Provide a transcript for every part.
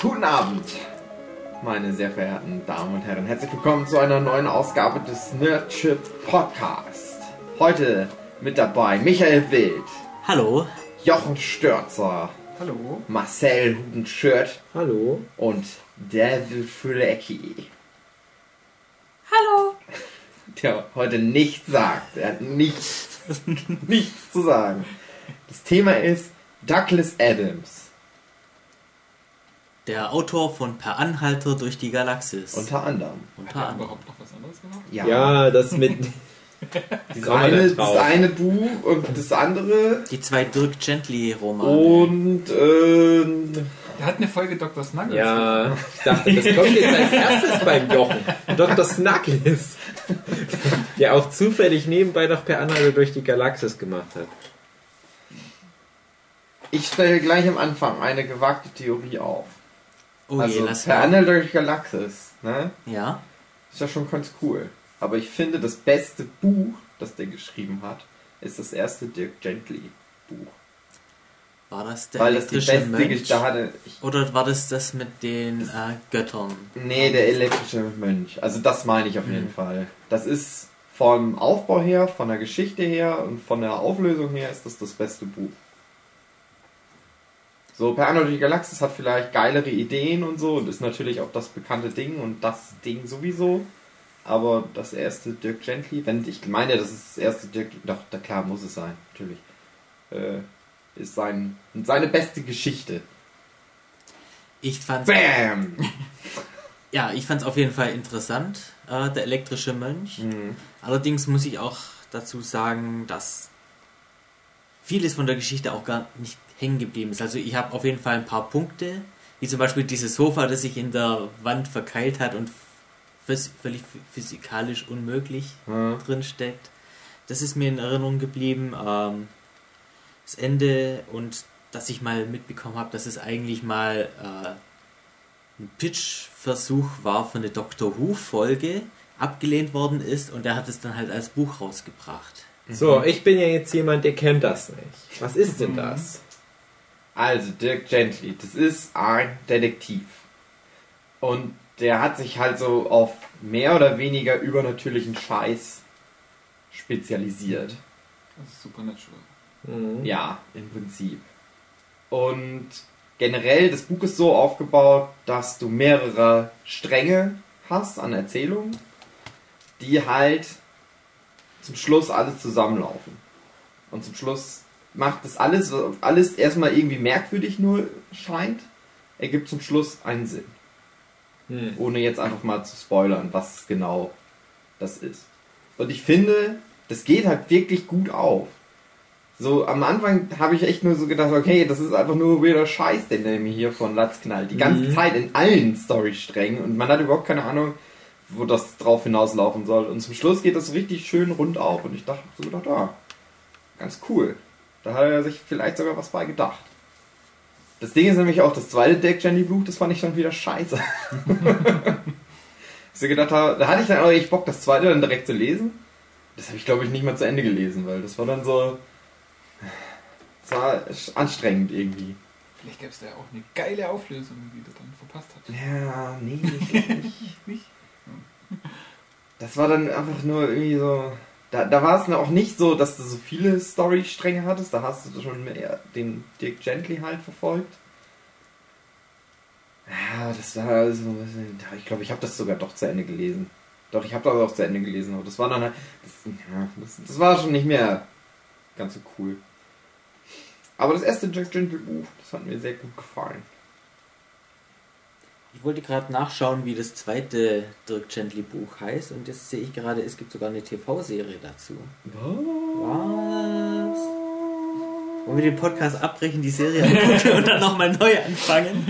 Guten Abend, meine sehr verehrten Damen und Herren. Herzlich willkommen zu einer neuen Ausgabe des Nerdship Podcast. Heute mit dabei Michael Wild, Hallo. Jochen Störzer, Hallo. Marcel Hudenschirt Hallo. und David Fülecki, Hallo. der heute nichts sagt. Er hat nichts, nichts zu sagen. Das Thema ist Douglas Adams. Der Autor von Per Anhalter durch die Galaxis. Unter anderem. Hat Unter er anderem. überhaupt noch was anderes gemacht? Ja, Ja, das mit. das, eine, das eine Buch und das andere. Die zwei Dirk Gently Romane. Und ähm, Der hat eine Folge Dr. Snuggles. Ja, ich dachte, das kommt jetzt als erstes beim Jochen. Dr. Snuggles. Der auch zufällig nebenbei noch per Anhalter durch die Galaxis gemacht hat. ich stelle gleich am Anfang eine gewagte Theorie auf. Oh je, also lass per mal. Annel durch Galaxis, ne? Ja. Ist ja schon ganz cool. Aber ich finde, das beste Buch, das der geschrieben hat, ist das erste Dirk Gently Buch. War das der Weil das die elektrische beste Mönch? Hatte. Ich, Oder war das das mit den äh, Göttern? nee, der elektrische Mönch. Also das meine ich auf jeden Mhm. Fall. Das ist vom Aufbau her, von der Geschichte her und von der Auflösung her ist das das beste Buch. So, Per Anno durch die Galaxis hat vielleicht geilere Ideen und so und ist natürlich auch das bekannte Ding und das Ding sowieso. Aber das erste Dirk Gently, wenn ich meine, das ist das erste Dirk, doch, da klar muss es sein, natürlich. Äh, ist sein, seine beste Geschichte. Ich fand's, Bam! ja, ich fand's auf jeden Fall interessant, äh, der elektrische Mönch. Mhm. Allerdings muss ich auch dazu sagen, dass vieles von der Geschichte auch gar nicht hängen geblieben ist. Also ich habe auf jeden Fall ein paar Punkte, wie zum Beispiel dieses Sofa, das sich in der Wand verkeilt hat und phys völlig physikalisch unmöglich Ja. drin steckt. Das ist mir in Erinnerung geblieben. Ähm, das Ende und dass ich mal mitbekommen habe, dass es eigentlich mal äh, ein Pitch-Versuch war für eine Doctor Who-Folge, abgelehnt worden ist und er hat es dann halt als Buch rausgebracht. So, ich bin ja jetzt jemand, der kennt das nicht. Was ist denn das? Also, Dirk Gently, das ist ein Detektiv. Und der hat sich halt so auf mehr oder weniger übernatürlichen Scheiß spezialisiert. Das ist Supernatural. Mhm. Ja, im Prinzip. Und generell, das Buch ist so aufgebaut, dass du mehrere Stränge hast an Erzählungen, die halt zum Schluss alles zusammenlaufen. Und zum Schluss macht das alles, alles erstmal irgendwie merkwürdig nur scheint, ergibt zum Schluss einen Sinn. Hm. Ohne jetzt einfach mal zu spoilern, was genau das ist. Und ich finde, das geht halt wirklich gut auf. So, am Anfang habe ich echt nur so gedacht, okay, das ist einfach nur weirder Scheiß, den der mir hier von Latz knallt. Die ganze Mhm. Zeit in allen Storysträngen und man hat überhaupt keine Ahnung, wo das drauf hinauslaufen soll. Und zum Schluss geht das richtig schön rund auf und ich dachte so gedacht, ah, ganz cool. Da hat er sich vielleicht sogar was bei gedacht. Das Ding ist nämlich auch, das zweite Deck Jenny Buch, das fand ich dann wieder scheiße. ich so gedacht habe, da hatte ich dann auch echt Bock, das zweite dann direkt zu lesen. Das habe ich glaube ich nicht mal zu Ende gelesen, weil das war dann so. Das war anstrengend irgendwie. Vielleicht gäbe es da ja auch eine geile Auflösung, die du dann verpasst hast. Ja, nee, ich nicht. Nicht? Das war dann einfach nur irgendwie so. Da, da war es auch nicht so, dass du so viele Storystränge hattest. Da hast du schon mehr den Dick Gently halt verfolgt. Ja, das war so ein bisschen. Ich glaube, ich habe das sogar doch zu Ende gelesen. Doch, ich habe das auch zu Ende gelesen. Aber das war dann halt. Das, ja, das, das war schon nicht mehr ganz so cool. Aber das erste Jack Gentle Buch, das hat mir sehr gut gefallen. Ich wollte gerade nachschauen, wie das zweite Dirk Gently Buch heißt und jetzt sehe ich gerade, es gibt sogar eine TV-Serie dazu. Was? Wollen wir den Podcast abbrechen, die Serie angucken und dann nochmal neu anfangen?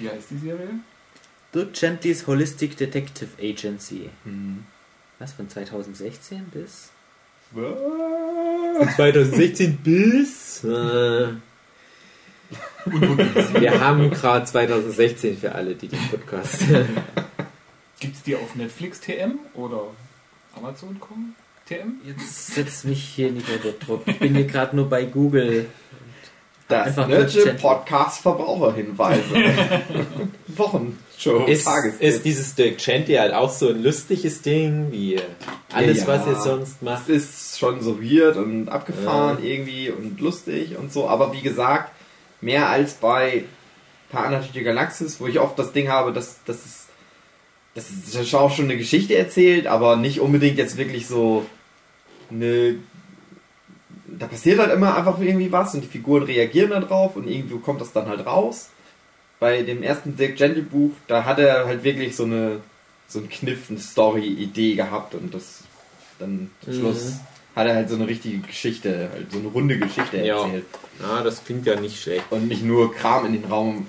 Wie heißt die Serie? Dirk Gentlys Holistic Detective Agency. Hm. Was, von 2016 bis? Von 2016 bis. Äh, wir haben gerade 2016 für alle, die den Podcast. Gibt es die auf Netflix TM oder Amazon.com TM? Jetzt setzt mich hier nicht unter Druck. Ich bin hier gerade nur bei Google. Das Einfach Nerdship. Podcast Verbraucherhinweise. Wochenshow, Ist, Tagestipps. ist dieses Dirk Gently halt auch so ein lustiges Ding, wie alles, Ja, was ja. ihr sonst macht? Das ist schon so weird und abgefahren irgendwie und lustig und so, aber wie gesagt, mehr als bei Paar Anarchy Galaxis, wo ich oft das Ding habe, dass das ist das ist auch schon eine Geschichte erzählt, aber nicht unbedingt jetzt wirklich so eine da passiert halt immer einfach irgendwie was und die Figuren reagieren da drauf und irgendwo kommt das dann halt raus. Bei dem ersten Dick Gently Buch, da hat er halt wirklich so eine so einen Kniff, eine Story-Idee gehabt und das dann zum Mhm. Hat er halt so eine richtige Geschichte, halt so eine runde Geschichte Ja. erzählt Ah, das klingt ja nicht schlecht. und nicht nur Kram in den Raum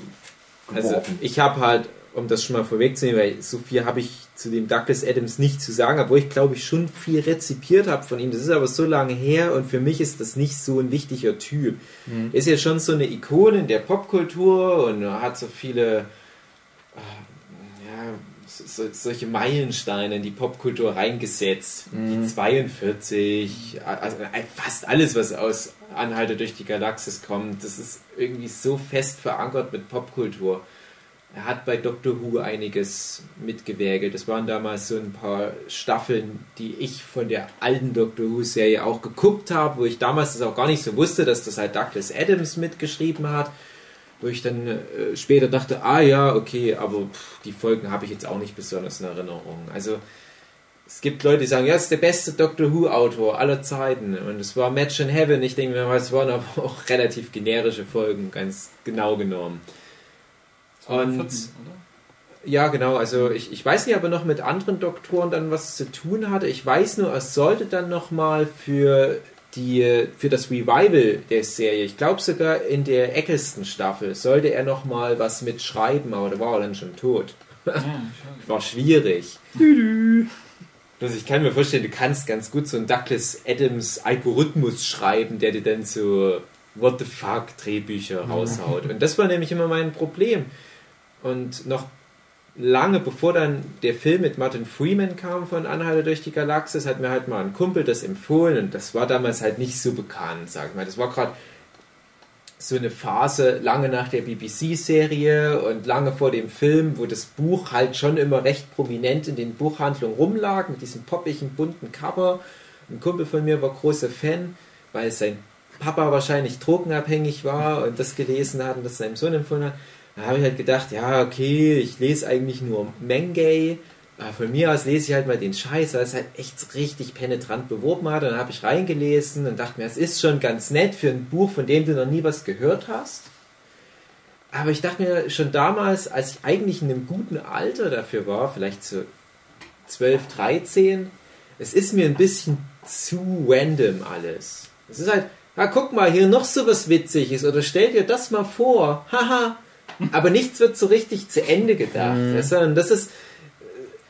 Also geworfen. ich habe halt, um das schon mal vorwegzunehmen, weil so viel habe ich zu dem Douglas Adams nicht zu sagen, obwohl ich glaube ich schon viel rezipiert habe von ihm. Das ist aber so lange her und für mich ist das nicht so ein wichtiger Typ. Mhm. Ist ja schon so eine Ikone in der Popkultur und hat so viele ja, so, so, solche Meilensteine in die Popkultur reingesetzt. Mhm. Die 42, also fast alles, was aus Anhalter durch die Galaxis kommt, das ist irgendwie so fest verankert mit Popkultur. Er hat bei Doctor Who einiges mitgewägelt. Das waren damals so ein paar Staffeln, die ich von der alten Doctor Who-Serie auch geguckt habe, wo ich damals das auch gar nicht so wusste, dass das halt Douglas Adams mitgeschrieben hat. Wo ich dann äh, später dachte, ah ja, okay, aber pff, die Folgen habe ich jetzt auch nicht besonders in Erinnerung. Also es gibt Leute, die sagen, ja, das ist der beste Doctor Who-Autor aller Zeiten. Und es war Match in Heaven. Ich denke mir, es waren aber auch relativ generische Folgen, ganz genau genommen. Und 14, oder? ja, genau. Also ich, ich weiß nicht, ob er noch mit anderen Doktoren dann was zu tun hatte. Ich weiß nur, er sollte dann nochmal für die für das Revival der Serie, ich glaube sogar in der Eccleston-Staffel, sollte er nochmal was mitschreiben, aber da war er dann schon tot. Ja. War schwierig. Also ich kann mir vorstellen, du kannst ganz gut so einen Douglas Adams Algorithmus schreiben, der dir dann so What the fuck Drehbücher raushaut. Und das war nämlich immer mein Problem. Und noch lange bevor dann der Film mit Martin Freeman kam von Anhalter durch die Galaxis, hat mir halt mal ein Kumpel das empfohlen und das war damals halt nicht so bekannt, sag ich mal. Das war gerade so eine Phase lange nach der BBC-Serie und lange vor dem Film, wo das Buch halt schon immer recht prominent in den Buchhandlungen rumlag, mit diesem poppigen, bunten Cover. Ein Kumpel von mir war großer Fan, weil sein Papa wahrscheinlich drogenabhängig war und das gelesen hat und das seinem Sohn empfohlen hat. Da habe ich halt gedacht, ja, okay, ich lese eigentlich nur Mengay. Aber von mir aus lese ich halt mal den Scheiß, weil es halt echt richtig penetrant beworben hat. Und dann habe ich reingelesen und dachte mir, es ist schon ganz nett für ein Buch, von dem du noch nie was gehört hast. Aber ich dachte mir schon damals, als ich eigentlich in einem guten Alter dafür war, vielleicht so 12, 13, es ist mir ein bisschen zu random alles. Es ist halt, ah, guck mal, hier noch so was Witziges oder stell dir das mal vor, haha. Aber nichts wird so richtig zu Ende gedacht, sondern das ist äh,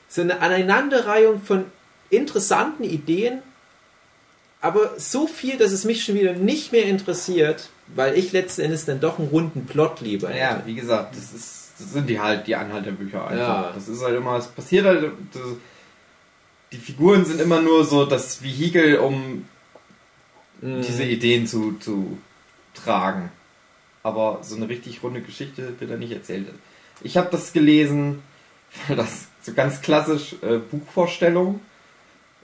so eine Aneinanderreihung von interessanten Ideen, aber so viel, dass es mich schon wieder nicht mehr interessiert, weil ich letzten Endes dann doch einen runden Plot lieber hätte. Ja, wie gesagt, das, ist, das sind die halt, die Anhalterbücher einfach. Ja. Das ist halt immer, es passiert halt, das, die Figuren sind immer nur so das Vehikel, um Mhm. diese Ideen zu, zu tragen. Aber so eine richtig runde Geschichte wird da nicht erzählt. Ich habe das gelesen, das so ganz klassisch äh, Buchvorstellung,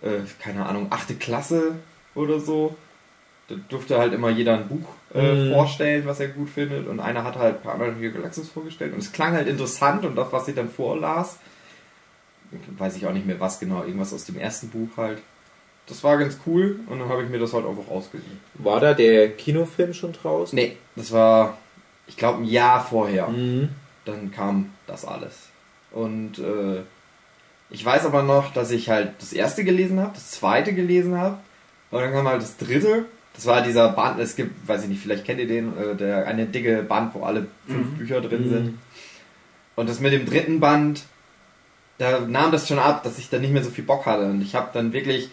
äh, keine Ahnung, achte Klasse oder so. Da durfte halt immer jeder ein Buch äh, Mhm. vorstellen, was er gut findet. Und einer hat halt Paranoid Galaxis vorgestellt. Und es klang halt interessant und das, was sie dann vorlas, weiß ich auch nicht mehr was genau, irgendwas aus dem ersten Buch halt. Das war ganz cool und dann habe ich mir das halt einfach ausgeliehen. War da der Kinofilm schon draußen? Nee, das war, ich glaube, ein Jahr vorher. Mhm. Dann kam das alles. Und äh, ich weiß aber noch, dass ich halt das erste gelesen habe, das zweite gelesen habe und dann kam halt das dritte. Das war dieser Band, es gibt, weiß ich nicht, vielleicht kennt ihr den, äh, der eine dicke Band, wo alle fünf Mhm. Bücher drin Mhm. sind. Und das mit dem dritten Band, da nahm das schon ab, dass ich dann nicht mehr so viel Bock hatte. Und ich habe dann wirklich,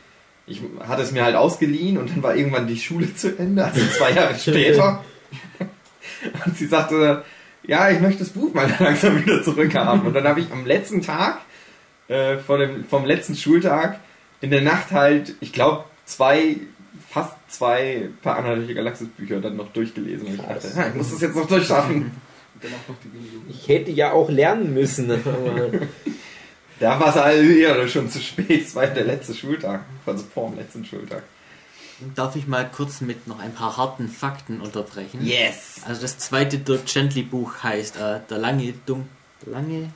ich hatte es mir halt ausgeliehen und dann war irgendwann die Schule zu Ende, also zwei Jahre später. Und sie sagte, ja, ich möchte das Buch mal langsam wieder zurückhaben. Und dann habe ich am letzten Tag, äh, dem, vom letzten Schultag, in der Nacht halt, ich glaube, zwei fast zwei die Galaxis Bücher dann noch durchgelesen. Und ich dachte, "Ha, ich muss das jetzt noch durchschaffen. Ich hätte ja auch lernen müssen. Da war es eher schon zu spät. Es war ja der letzte Schultag. Also vor dem letzten Schultag. Darf ich mal kurz mit noch ein paar harten Fakten unterbrechen? Yes! Also das zweite Dirk Gently Buch heißt äh, Der lange, Dun lange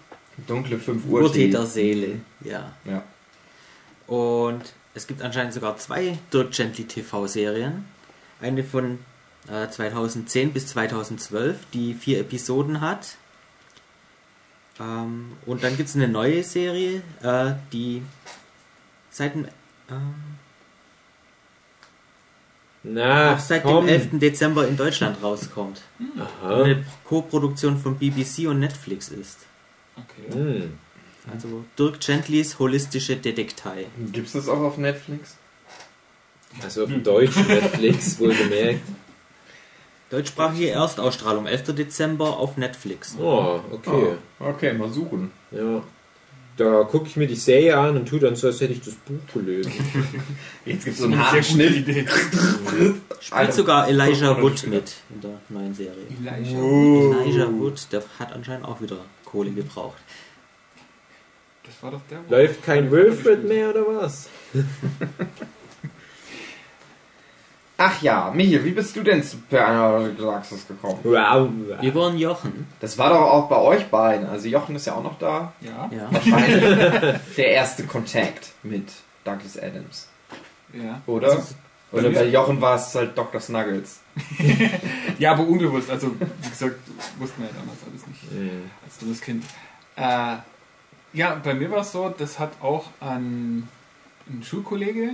Dunkle 5 Uhr. Urtee der Seele. Ja. Ja. Und es gibt anscheinend sogar zwei Dirk Gently TV-Serien. Eine von äh, 2010 bis 2012, die vier Episoden hat. Ähm, und dann gibt es eine neue Serie, äh, die seit dem, ähm, na, auch seit komm. dem 11. Dezember in Deutschland rauskommt. Aha. Eine Co-Produktion von BBC und Netflix ist. Okay. Hm. Also Dirk Gentlys holistische Detektei. Gibt es das auch auf Netflix? Also auf dem deutschen Netflix, wohlgemerkt. Deutschsprachige Erstausstrahlung 11. Dezember auf Netflix. Oh, okay. Oh, okay, mal suchen. Ja. Da gucke ich mir die Serie an und tue dann so, als hätte ich das Buch gelesen. Jetzt gibt es so Eine einen sehr harten Schnitt. Idee. Spielt sogar Elijah Wood mit in der neuen Serie. Elijah. Oh. Elijah Wood, der hat anscheinend auch wieder Kohle gebraucht. Das war doch der. Läuft kein Wilfred mehr oder was? Ach ja, Michi, wie bist du denn zu Per Galaxis gekommen? Wow. Über einen Jochen. Das war doch auch bei euch beiden. Also Jochen ist ja auch noch da. Ja, Ja. Wahrscheinlich der erste Kontakt mit Douglas Adams. ja. Oder? Also, Oder bei Jochen war es halt Dr. Snuggles. Ja, aber unbewusst. Also, wie gesagt, wussten wir ja damals alles nicht, Hm. als dummes Kind. Äh, ja, bei mir war es so, das hat auch ein, ein Schulkollege,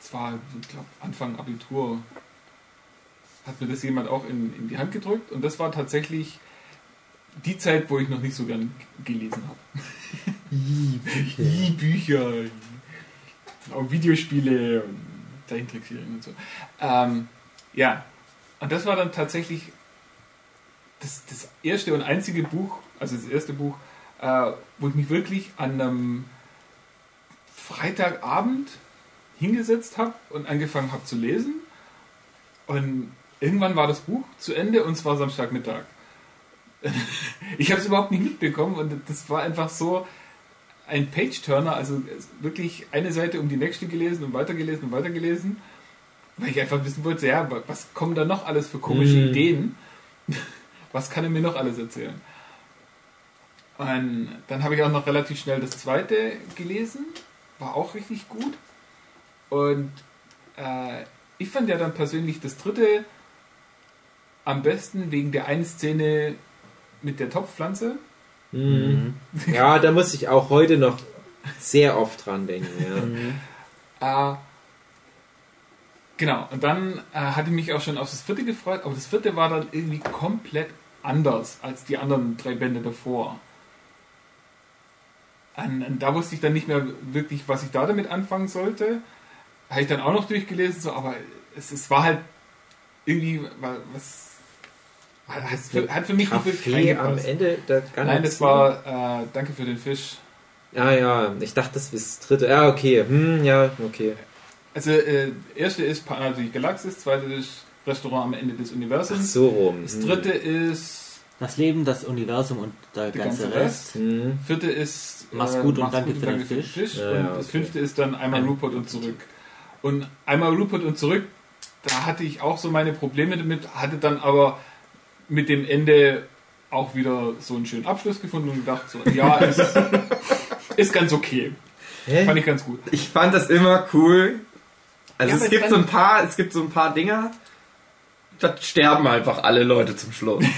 zwar, ich glaube, Anfang Abitur, hat mir das jemand auch in, in die Hand gedrückt und das war tatsächlich die Zeit, wo ich noch nicht so gern gelesen habe. I Bücher, auch Videospiele und Zeichentrickserien und so. Ähm, ja, und das war dann tatsächlich das, das erste und einzige Buch, also das erste Buch, äh, wo ich mich wirklich an einem Freitagabend hingesetzt habe und angefangen habe zu lesen. Und irgendwann war das Buch zu Ende und es war Samstagmittag. ich habe es überhaupt nicht mitbekommen und das war einfach so ein Page-Turner, also wirklich eine Seite um die nächste gelesen und weitergelesen und weitergelesen, weil ich einfach wissen wollte, ja, was kommen da noch alles für komische Mhm. Ideen? Was kann er mir noch alles erzählen? Und dann habe ich auch noch relativ schnell das zweite gelesen, war auch richtig gut. Und äh, ich fand ja dann persönlich das dritte am besten wegen der einen Szene mit der Topfpflanze. Hm. Ja, da muss ich auch heute noch sehr oft dran denken. Ja. Äh, genau, und dann äh, hatte ich mich auch schon auf das vierte gefreut, aber das vierte war dann irgendwie komplett anders als die anderen drei Bände davor. Und, und da wusste ich dann nicht mehr wirklich, was ich da damit anfangen sollte. Habe ich dann auch noch durchgelesen, so, aber es, es war halt irgendwie wa- was. Hat für, hat für mich nicht wirklich Kaffee am. Ende der ganzen Nein, das war äh, Danke für den Fisch. Ah ja, ich dachte, das ist das dritte. Ja, okay. Hm, ja, okay. Also, äh, erste ist Panel durch Galaxis, zweite ist Restaurant am Ende des Ach Universums. so rum. Das Hm. dritte ist Das Leben, das Universum und der, der ganze, ganze Rest. Rest. Hm. Vierte ist äh, Mach's gut und danke für den Fisch. Ja, und ja, das okay. fünfte ist dann einmal Ein- Rupert und zurück. Und einmal Rupert und zurück, da hatte ich auch so meine Probleme damit, hatte dann aber mit dem Ende auch wieder so einen schönen Abschluss gefunden und gedacht, so, ja, ist, ist ganz okay. Hä? Fand ich ganz gut. Ich fand das immer cool. Also Ja, es gibt so ein paar, es gibt so ein paar Dinger, da sterben einfach alle Leute zum Schluss.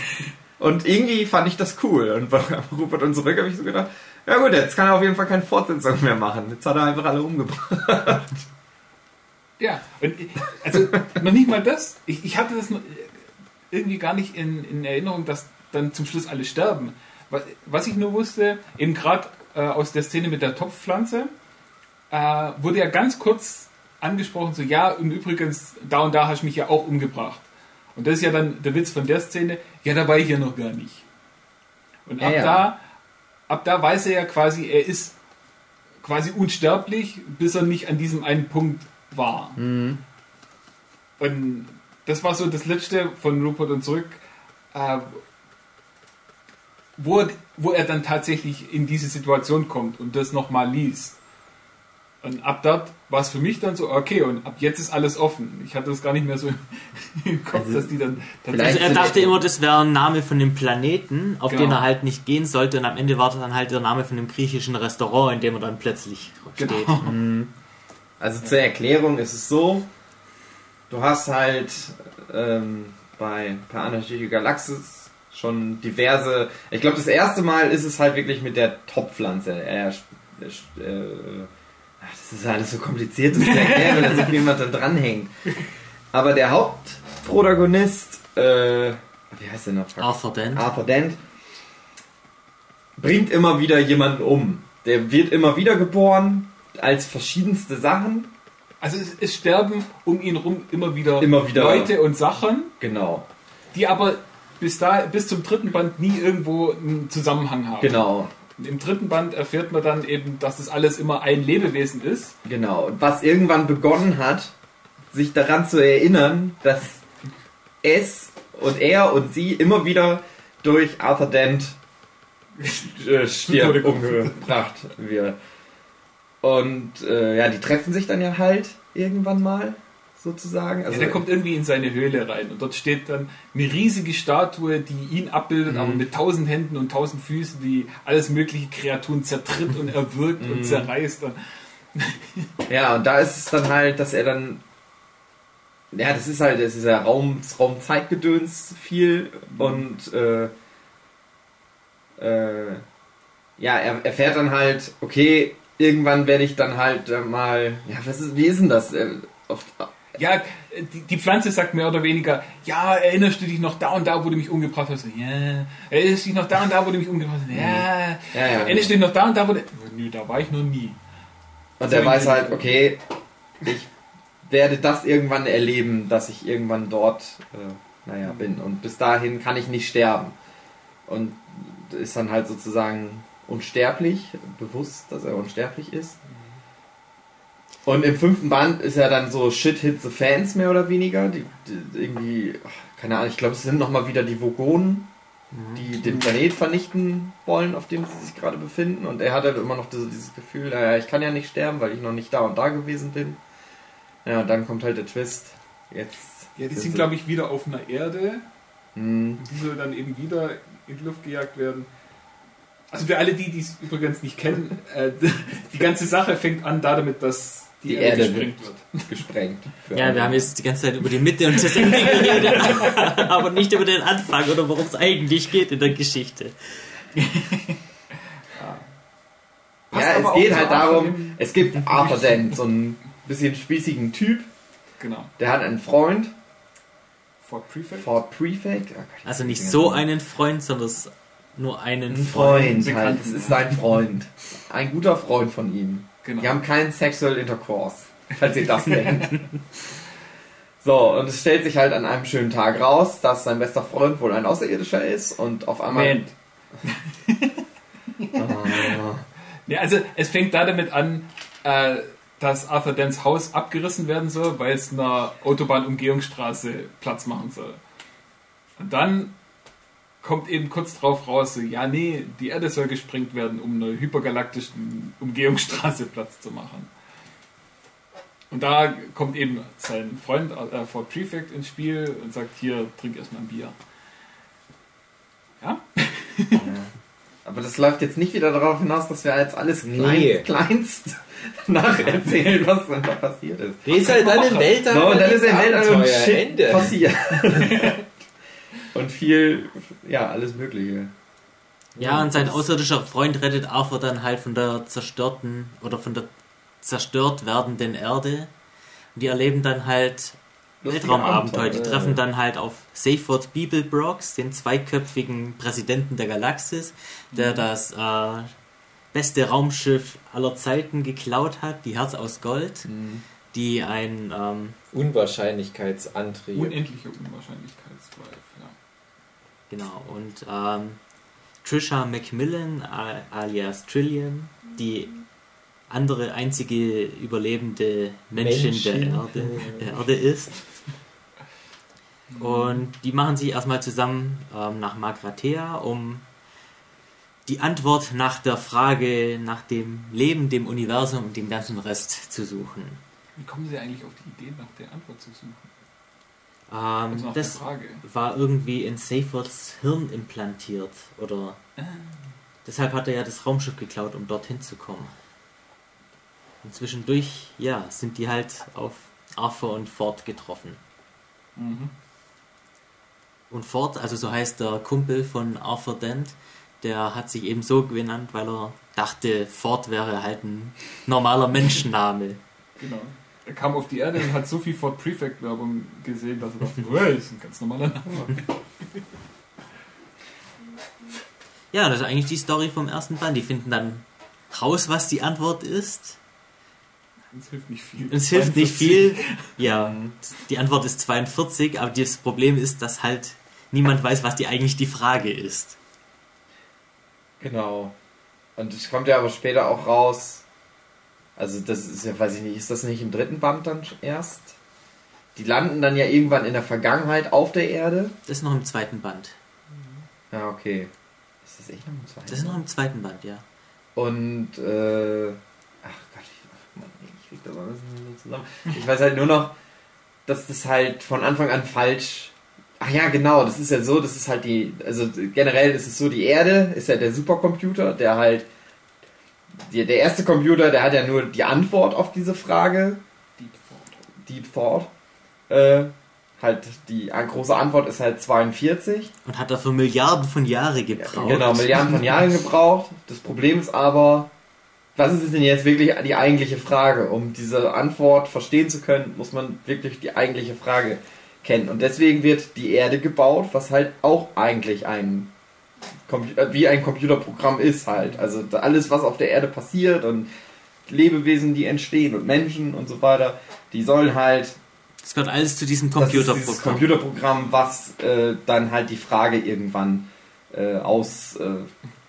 Und irgendwie fand ich das cool. Und bei Rupert und zurück habe ich so gedacht, ja gut, jetzt kann er auf jeden Fall keine Fortsetzung mehr machen. Jetzt hat er einfach alle umgebracht. Ja, und ich- also noch nicht mal das. Ich, ich hatte das noch irgendwie gar nicht in, in Erinnerung, dass dann zum Schluss alle sterben. Was, was ich nur wusste, eben gerade äh, aus der Szene mit der Topfpflanze, äh, wurde ja ganz kurz angesprochen, so ja, und übrigens, da und da hast du mich ja auch umgebracht. Und das ist ja dann der Witz von der Szene, ja, da war ich ja noch gar nicht. Und ab Ja, ja. da, ab da weiß er ja quasi, er ist quasi unsterblich, bis er nicht an diesem einen Punkt war. Und das war so das letzte von Rupert und zurück, äh, wo, er- wo er dann tatsächlich in diese Situation kommt und das nochmal liest. Und ab dort war es für mich dann so, okay, und ab jetzt ist alles offen. Ich hatte das gar nicht mehr so im Kopf, Also, dass die dann Also er dachte immer, das wäre ein Name von dem Planeten, auf Genau. den er halt nicht gehen sollte und am Ende war das dann halt der Name von dem griechischen Restaurant, in dem er dann plötzlich steht. Genau. Also zur Erklärung ist es so, du hast halt ähm, bei Anarchische Galaxis schon diverse, ich glaube das erste Mal ist es halt wirklich mit der Top-Pflanze. Äh, ach, das ist alles so kompliziert, das zu erklären, wenn da so jemand da dranhängt. Aber der Hauptprotagonist, äh, wie heißt der noch? Arthur Dent. Arthur Dent bringt immer wieder jemanden um. Der wird immer wieder geboren als verschiedenste Sachen. Also es, es sterben um ihn rum immer wieder, Immer wieder. Leute und Sachen, Genau, die aber bis, da, bis zum dritten Band nie irgendwo einen Zusammenhang haben. genau, Und Im dritten Band erfährt man dann eben, dass das alles immer ein Lebewesen ist. genau. Und was irgendwann begonnen hat, sich daran zu erinnern, dass es und er und sie immer wieder durch Arthur Dent äh, kommt. umgebracht wird. Und äh, ja, die treffen sich dann ja halt irgendwann mal, sozusagen. Also ja, der kommt irgendwie in seine Höhle rein und dort steht dann eine riesige Statue, die ihn abbildet, Mhm. aber mit tausend Händen und tausend Füßen, die alles mögliche Kreaturen zertritt und erwürgt Mhm. und zerreißt. Und Ja, und da ist es dann halt, dass er dann. Ja, das ist halt, das ist ja Raum, Raumzeitgedöns viel und äh, äh, ja, er erfährt dann halt, okay, irgendwann werde ich dann halt äh, mal. Ja, was ist, wie ist denn das? Äh, oft, ja, die, die Pflanze sagt mehr oder weniger, ja, erinnerst du dich noch da und da, wo du mich umgebracht hast? Ja. Erinnerst du dich noch da und da, wo du mich umgebracht hast? Ja. ja, ja. Erinnerst du dich noch da und da, wo du... Nö, da war ich noch nie. Und er weiß halt, okay, ich werde das irgendwann erleben, dass ich irgendwann dort, äh, naja, bin. Und bis dahin kann ich nicht sterben. Und ist dann halt sozusagen unsterblich, bewusst, dass er unsterblich ist. Und im fünften Band ist er dann so Shit hit the Fans mehr oder weniger. Die, die irgendwie, keine Ahnung, ich glaube, es sind nochmal wieder die Vogonen, die den Planet vernichten wollen, auf dem sie sich gerade befinden. Und er hat halt immer noch diese, dieses Gefühl, naja, ich kann ja nicht sterben, weil ich noch nicht da und da gewesen bin. Ja, und dann kommt halt der Twist. Jetzt. Ja, die sind glaube ich, wieder auf einer Erde, Hm, die soll dann eben wieder in die Luft gejagt werden. Also für alle die, die es übrigens nicht kennen, äh, die ganze Sache fängt an damit, dass die, Die Erde, Erde gesprengt wird. gesprengt. Ja, alle. wir haben jetzt die ganze Zeit über die Mitte und das Ende geredet, aber nicht über den Anfang oder worum es eigentlich geht in der Geschichte. Passt ja, aber es geht halt darum, es gibt Arthur Dent, so einen bisschen spießigen Typ, Genau. der hat einen Freund, Fort Prefect. Ford Prefect. Oh Gott, Also nicht so einen Freund, sondern es- nur einen Ein Freund. Freund, halt. Es ist sein Freund. Ein guter Freund von ihm. Genau. Die haben keinen Sexual Intercourse, falls ihr das nennt. So, und es stellt sich halt an einem schönen Tag raus, dass sein bester Freund wohl ein Außerirdischer ist und auf einmal. Moment. Ah, Ja, also es fängt da damit an, äh, dass Arthur Dents Haus abgerissen werden soll, weil es einer Autobahnumgehungsstraße Platz machen soll. Und dann kommt eben kurz drauf raus, so, ja nee, die Erde soll gesprengt werden, um einer hypergalaktischen Umgehungsstraße Platz zu machen. Und da kommt eben sein Freund äh, Ford Prefect ins Spiel und sagt, hier, trink erstmal ein Bier. Ja? ja. Aber das läuft jetzt nicht wieder darauf hinaus, dass wir jetzt alles kleinst, Nee. kleinst nacherzählen, was dann da passiert ist. Die ist halt dann im Weltall. Und dann ist er halt Abenteuer, und Shit Ende. passiert. Und viel, ja, alles Mögliche. Ja, und sein außerirdischer Freund rettet Arthur dann halt von der zerstörten oder von der zerstört werdenden Erde. Und die erleben dann halt Weltraumabenteuer. Die treffen ja. dann halt auf Seyford Beeblebrox, den zweiköpfigen Präsidenten der Galaxis, der das äh, beste Raumschiff aller Zeiten geklaut hat, die Herz aus Gold, Mhm. die ein ähm, Unwahrscheinlichkeitsantrieb. Unendliche Unwahrscheinlichkeitsdrive, ja. Genau, und ähm, Trisha Macmillan, a- alias Trillian, die andere einzige überlebende Menschin der Menschin. Erde, der Erde ist, Und die machen sich erstmal zusammen ähm, nach Magrathea, um die Antwort nach der Frage nach dem Leben, dem Universum und dem ganzen Rest zu suchen. Wie kommen Sie eigentlich auf die Idee, nach der Antwort zu suchen? Ähm, das war irgendwie in Seyfords Hirn implantiert oder deshalb hat er ja das Raumschiff geklaut, um dorthin zu kommen. Und zwischendurch, ja, sind die halt auf Arthur und Ford getroffen. Mhm. Und Ford, also so heißt der Kumpel von Arthur Dent, der hat sich eben so genannt, weil er dachte, Ford wäre halt ein normaler Menschenname. Genau. Er kam auf die Erde und hat so viel Ford Prefect Werbung gesehen, dass er dachte, oh, das ist ein ganz normaler Name. Ja, das ist eigentlich die Story vom ersten Band. Die finden dann raus, was die Antwort ist. Es hilft nicht viel. Es hilft nicht viel. Ja, die Antwort ist 42, aber das Problem ist, dass halt niemand weiß, was die eigentlich die Frage ist. Genau. Und es kommt ja aber später auch raus. Also das ist ja, weiß ich nicht, ist das nicht im dritten Band dann erst? Die landen dann ja irgendwann in der Vergangenheit auf der Erde. Das ist noch im zweiten Band. Ja, okay. Ist das echt noch im zweiten? Das ist noch im zweiten Band, ja. Und äh, ach Gott, ich, Mann, ich krieg das alles nicht zusammen. Ich weiß halt nur noch, dass das halt von Anfang an falsch. Ach ja, genau, das ist ja so, das ist halt die, also generell ist es so, die Erde ist ja der Supercomputer, der halt, die, der erste Computer, der hat ja nur die Antwort auf diese Frage, Deep Thought. Deep Thought. Äh, halt die große Antwort ist halt 42. Und hat dafür Milliarden von Jahren gebraucht. Genau, Milliarden von Jahren gebraucht. Das Problem ist aber, was ist denn jetzt wirklich die eigentliche Frage? Um diese Antwort verstehen zu können, muss man wirklich die eigentliche Frage kennen. Und deswegen wird die Erde gebaut, was halt auch eigentlich ein wie ein Computerprogramm ist halt. Also alles, was auf der Erde passiert und Lebewesen, die entstehen und Menschen und so weiter, die sollen halt Das gehört alles zu diesem das ist dieses Computerprogramm. Computerprogramm, was äh, dann halt die Frage irgendwann äh, aus äh,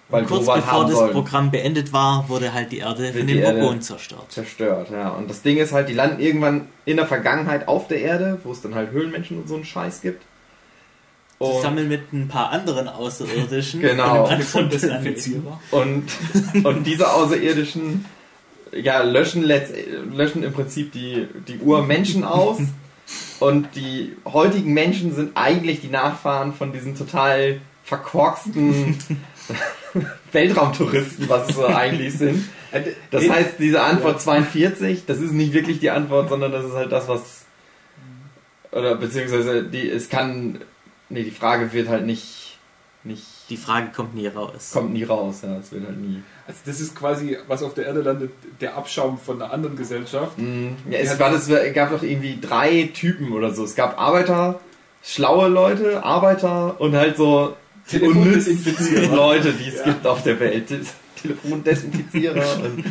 Und kurz bevor das sollen. Programm beendet war, wurde halt die Erde von den Orgonen zerstört. zerstört. Ja. Und das Ding ist halt, die landen irgendwann in der Vergangenheit auf der Erde, wo es dann halt Höhlenmenschen und so einen Scheiß gibt. Und, Zusammen mit ein paar anderen Außerirdischen. Genau. Desinfizierer. und, und diese Außerirdischen ja, löschen, letzt, löschen im Prinzip die, die Urmenschen aus. Und die heutigen Menschen sind eigentlich die Nachfahren von diesen total verkorksten Weltraumtouristen, was sie so eigentlich sind. Das heißt, diese Antwort 42, das ist nicht wirklich die Antwort, sondern das ist halt das, was. Oder beziehungsweise die, es kann. Nee, die Frage wird halt nicht. nicht Die Frage kommt nie raus. kommt nie raus, ja, es wird halt nie. Also das ist quasi, was auf der Erde landet, der Abschaum von einer anderen Gesellschaft. Mm, Ja, es war das, es gab doch irgendwie drei Typen oder so. Es gab Arbeiter, schlaue Leute, Arbeiter und halt so unnützen Leute, die es Ja. gibt auf der Welt. Telefondesinfizierer und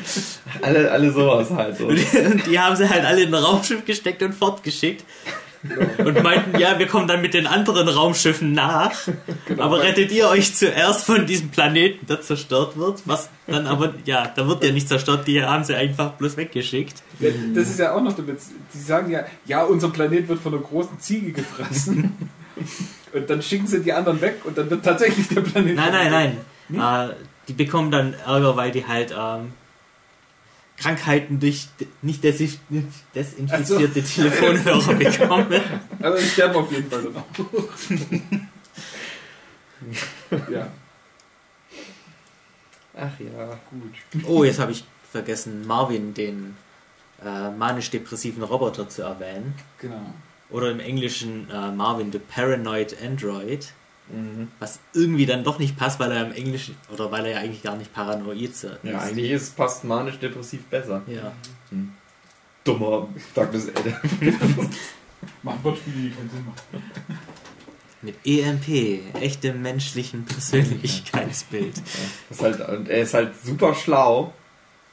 alle, alle sowas halt so. Und die haben sie halt alle in ein Raumschiff gesteckt und fortgeschickt. Und meinten, ja, wir kommen dann mit den anderen Raumschiffen nach. Genau. Aber rettet ihr euch zuerst von diesem Planeten, der zerstört wird? Was dann aber, ja, da wird ja nicht zerstört, die haben sie einfach bloß weggeschickt. Das ist ja auch noch der Witz. Die sagen ja, ja, unser Planet wird von einer großen Ziege gefressen. und dann schicken sie die anderen weg und dann wird tatsächlich der Planet. Nein, nein, nein. Äh, die bekommen dann Ärger, weil die halt ähm, Krankheiten durch nicht desinf desinfizierte Telefonhörer bekommen. Aber die sterben auf jeden Fall dann ja, Ach ja. gut. Oh, jetzt habe ich vergessen, Marvin, den äh, manisch-depressiven Roboter zu erwähnen. Genau. Oder im Englischen äh, Marvin, the Paranoid Android. Mhm. Was irgendwie dann doch nicht passt, weil er im Englischen, oder weil er ja eigentlich gar nicht paranoid ist. Ja, eigentlich ist, passt manisch-depressiv besser. Ja. Dummer Douglas Adams. Machen Wortspiele, die keinen Sinn machen. Mit EMP, echtem menschlichen Persönlichkeitsbild. Ist halt, und er ist halt super schlau,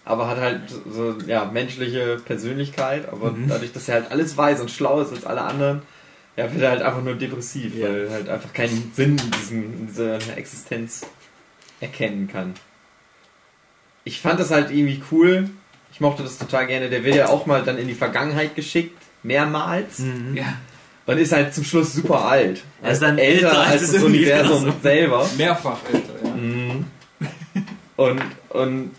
aber hat halt so ja, menschliche Persönlichkeit, aber Mhm. dadurch, dass er halt alles weiß und schlau ist als alle anderen, ja, wird er halt einfach nur depressiv, Ja. weil er halt einfach keinen Sinn in, diesem, in dieser Existenz erkennen kann. Ich fand das halt irgendwie cool. Ich mochte das total gerne. Der wird ja auch mal dann in die Vergangenheit geschickt, mehrmals. Mhm. Ja. Und ist halt zum Schluss super alt. Er ist dann älter als das Universum. selber. Mehrfach älter, ja. Mhm. Und, und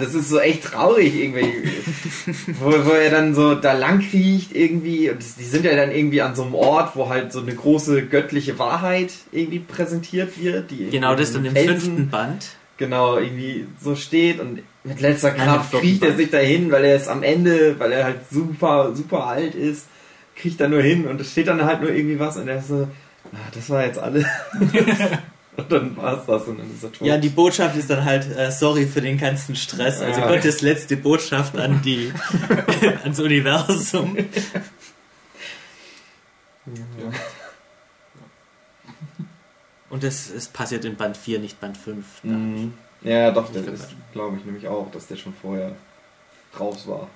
das ist so echt traurig irgendwie. wo, wo er dann so da lang kriecht irgendwie. Und die sind ja dann irgendwie an so einem Ort, wo halt so eine große göttliche Wahrheit irgendwie präsentiert wird. Die Genau, das dann im fünften Band. genau irgendwie so steht und mit letzter Nein, Kraft vierten kriecht er sich dahin, weil er ist am Ende, weil er halt super, super alt ist, kriecht er nur hin und es steht dann halt nur irgendwie was und er ist so, ah, das war jetzt alles. und dann war's das und dann ist er tot. Ja, die Botschaft ist dann halt, äh, sorry für den ganzen Stress. Also Ja. Gottes letzte Botschaft an die, ans Universum. Ja. Und das, es passiert in Band 4, nicht Band 5. Mhm. Ja, doch, das ist, glaube ich, nämlich auch, dass der schon vorher raus war.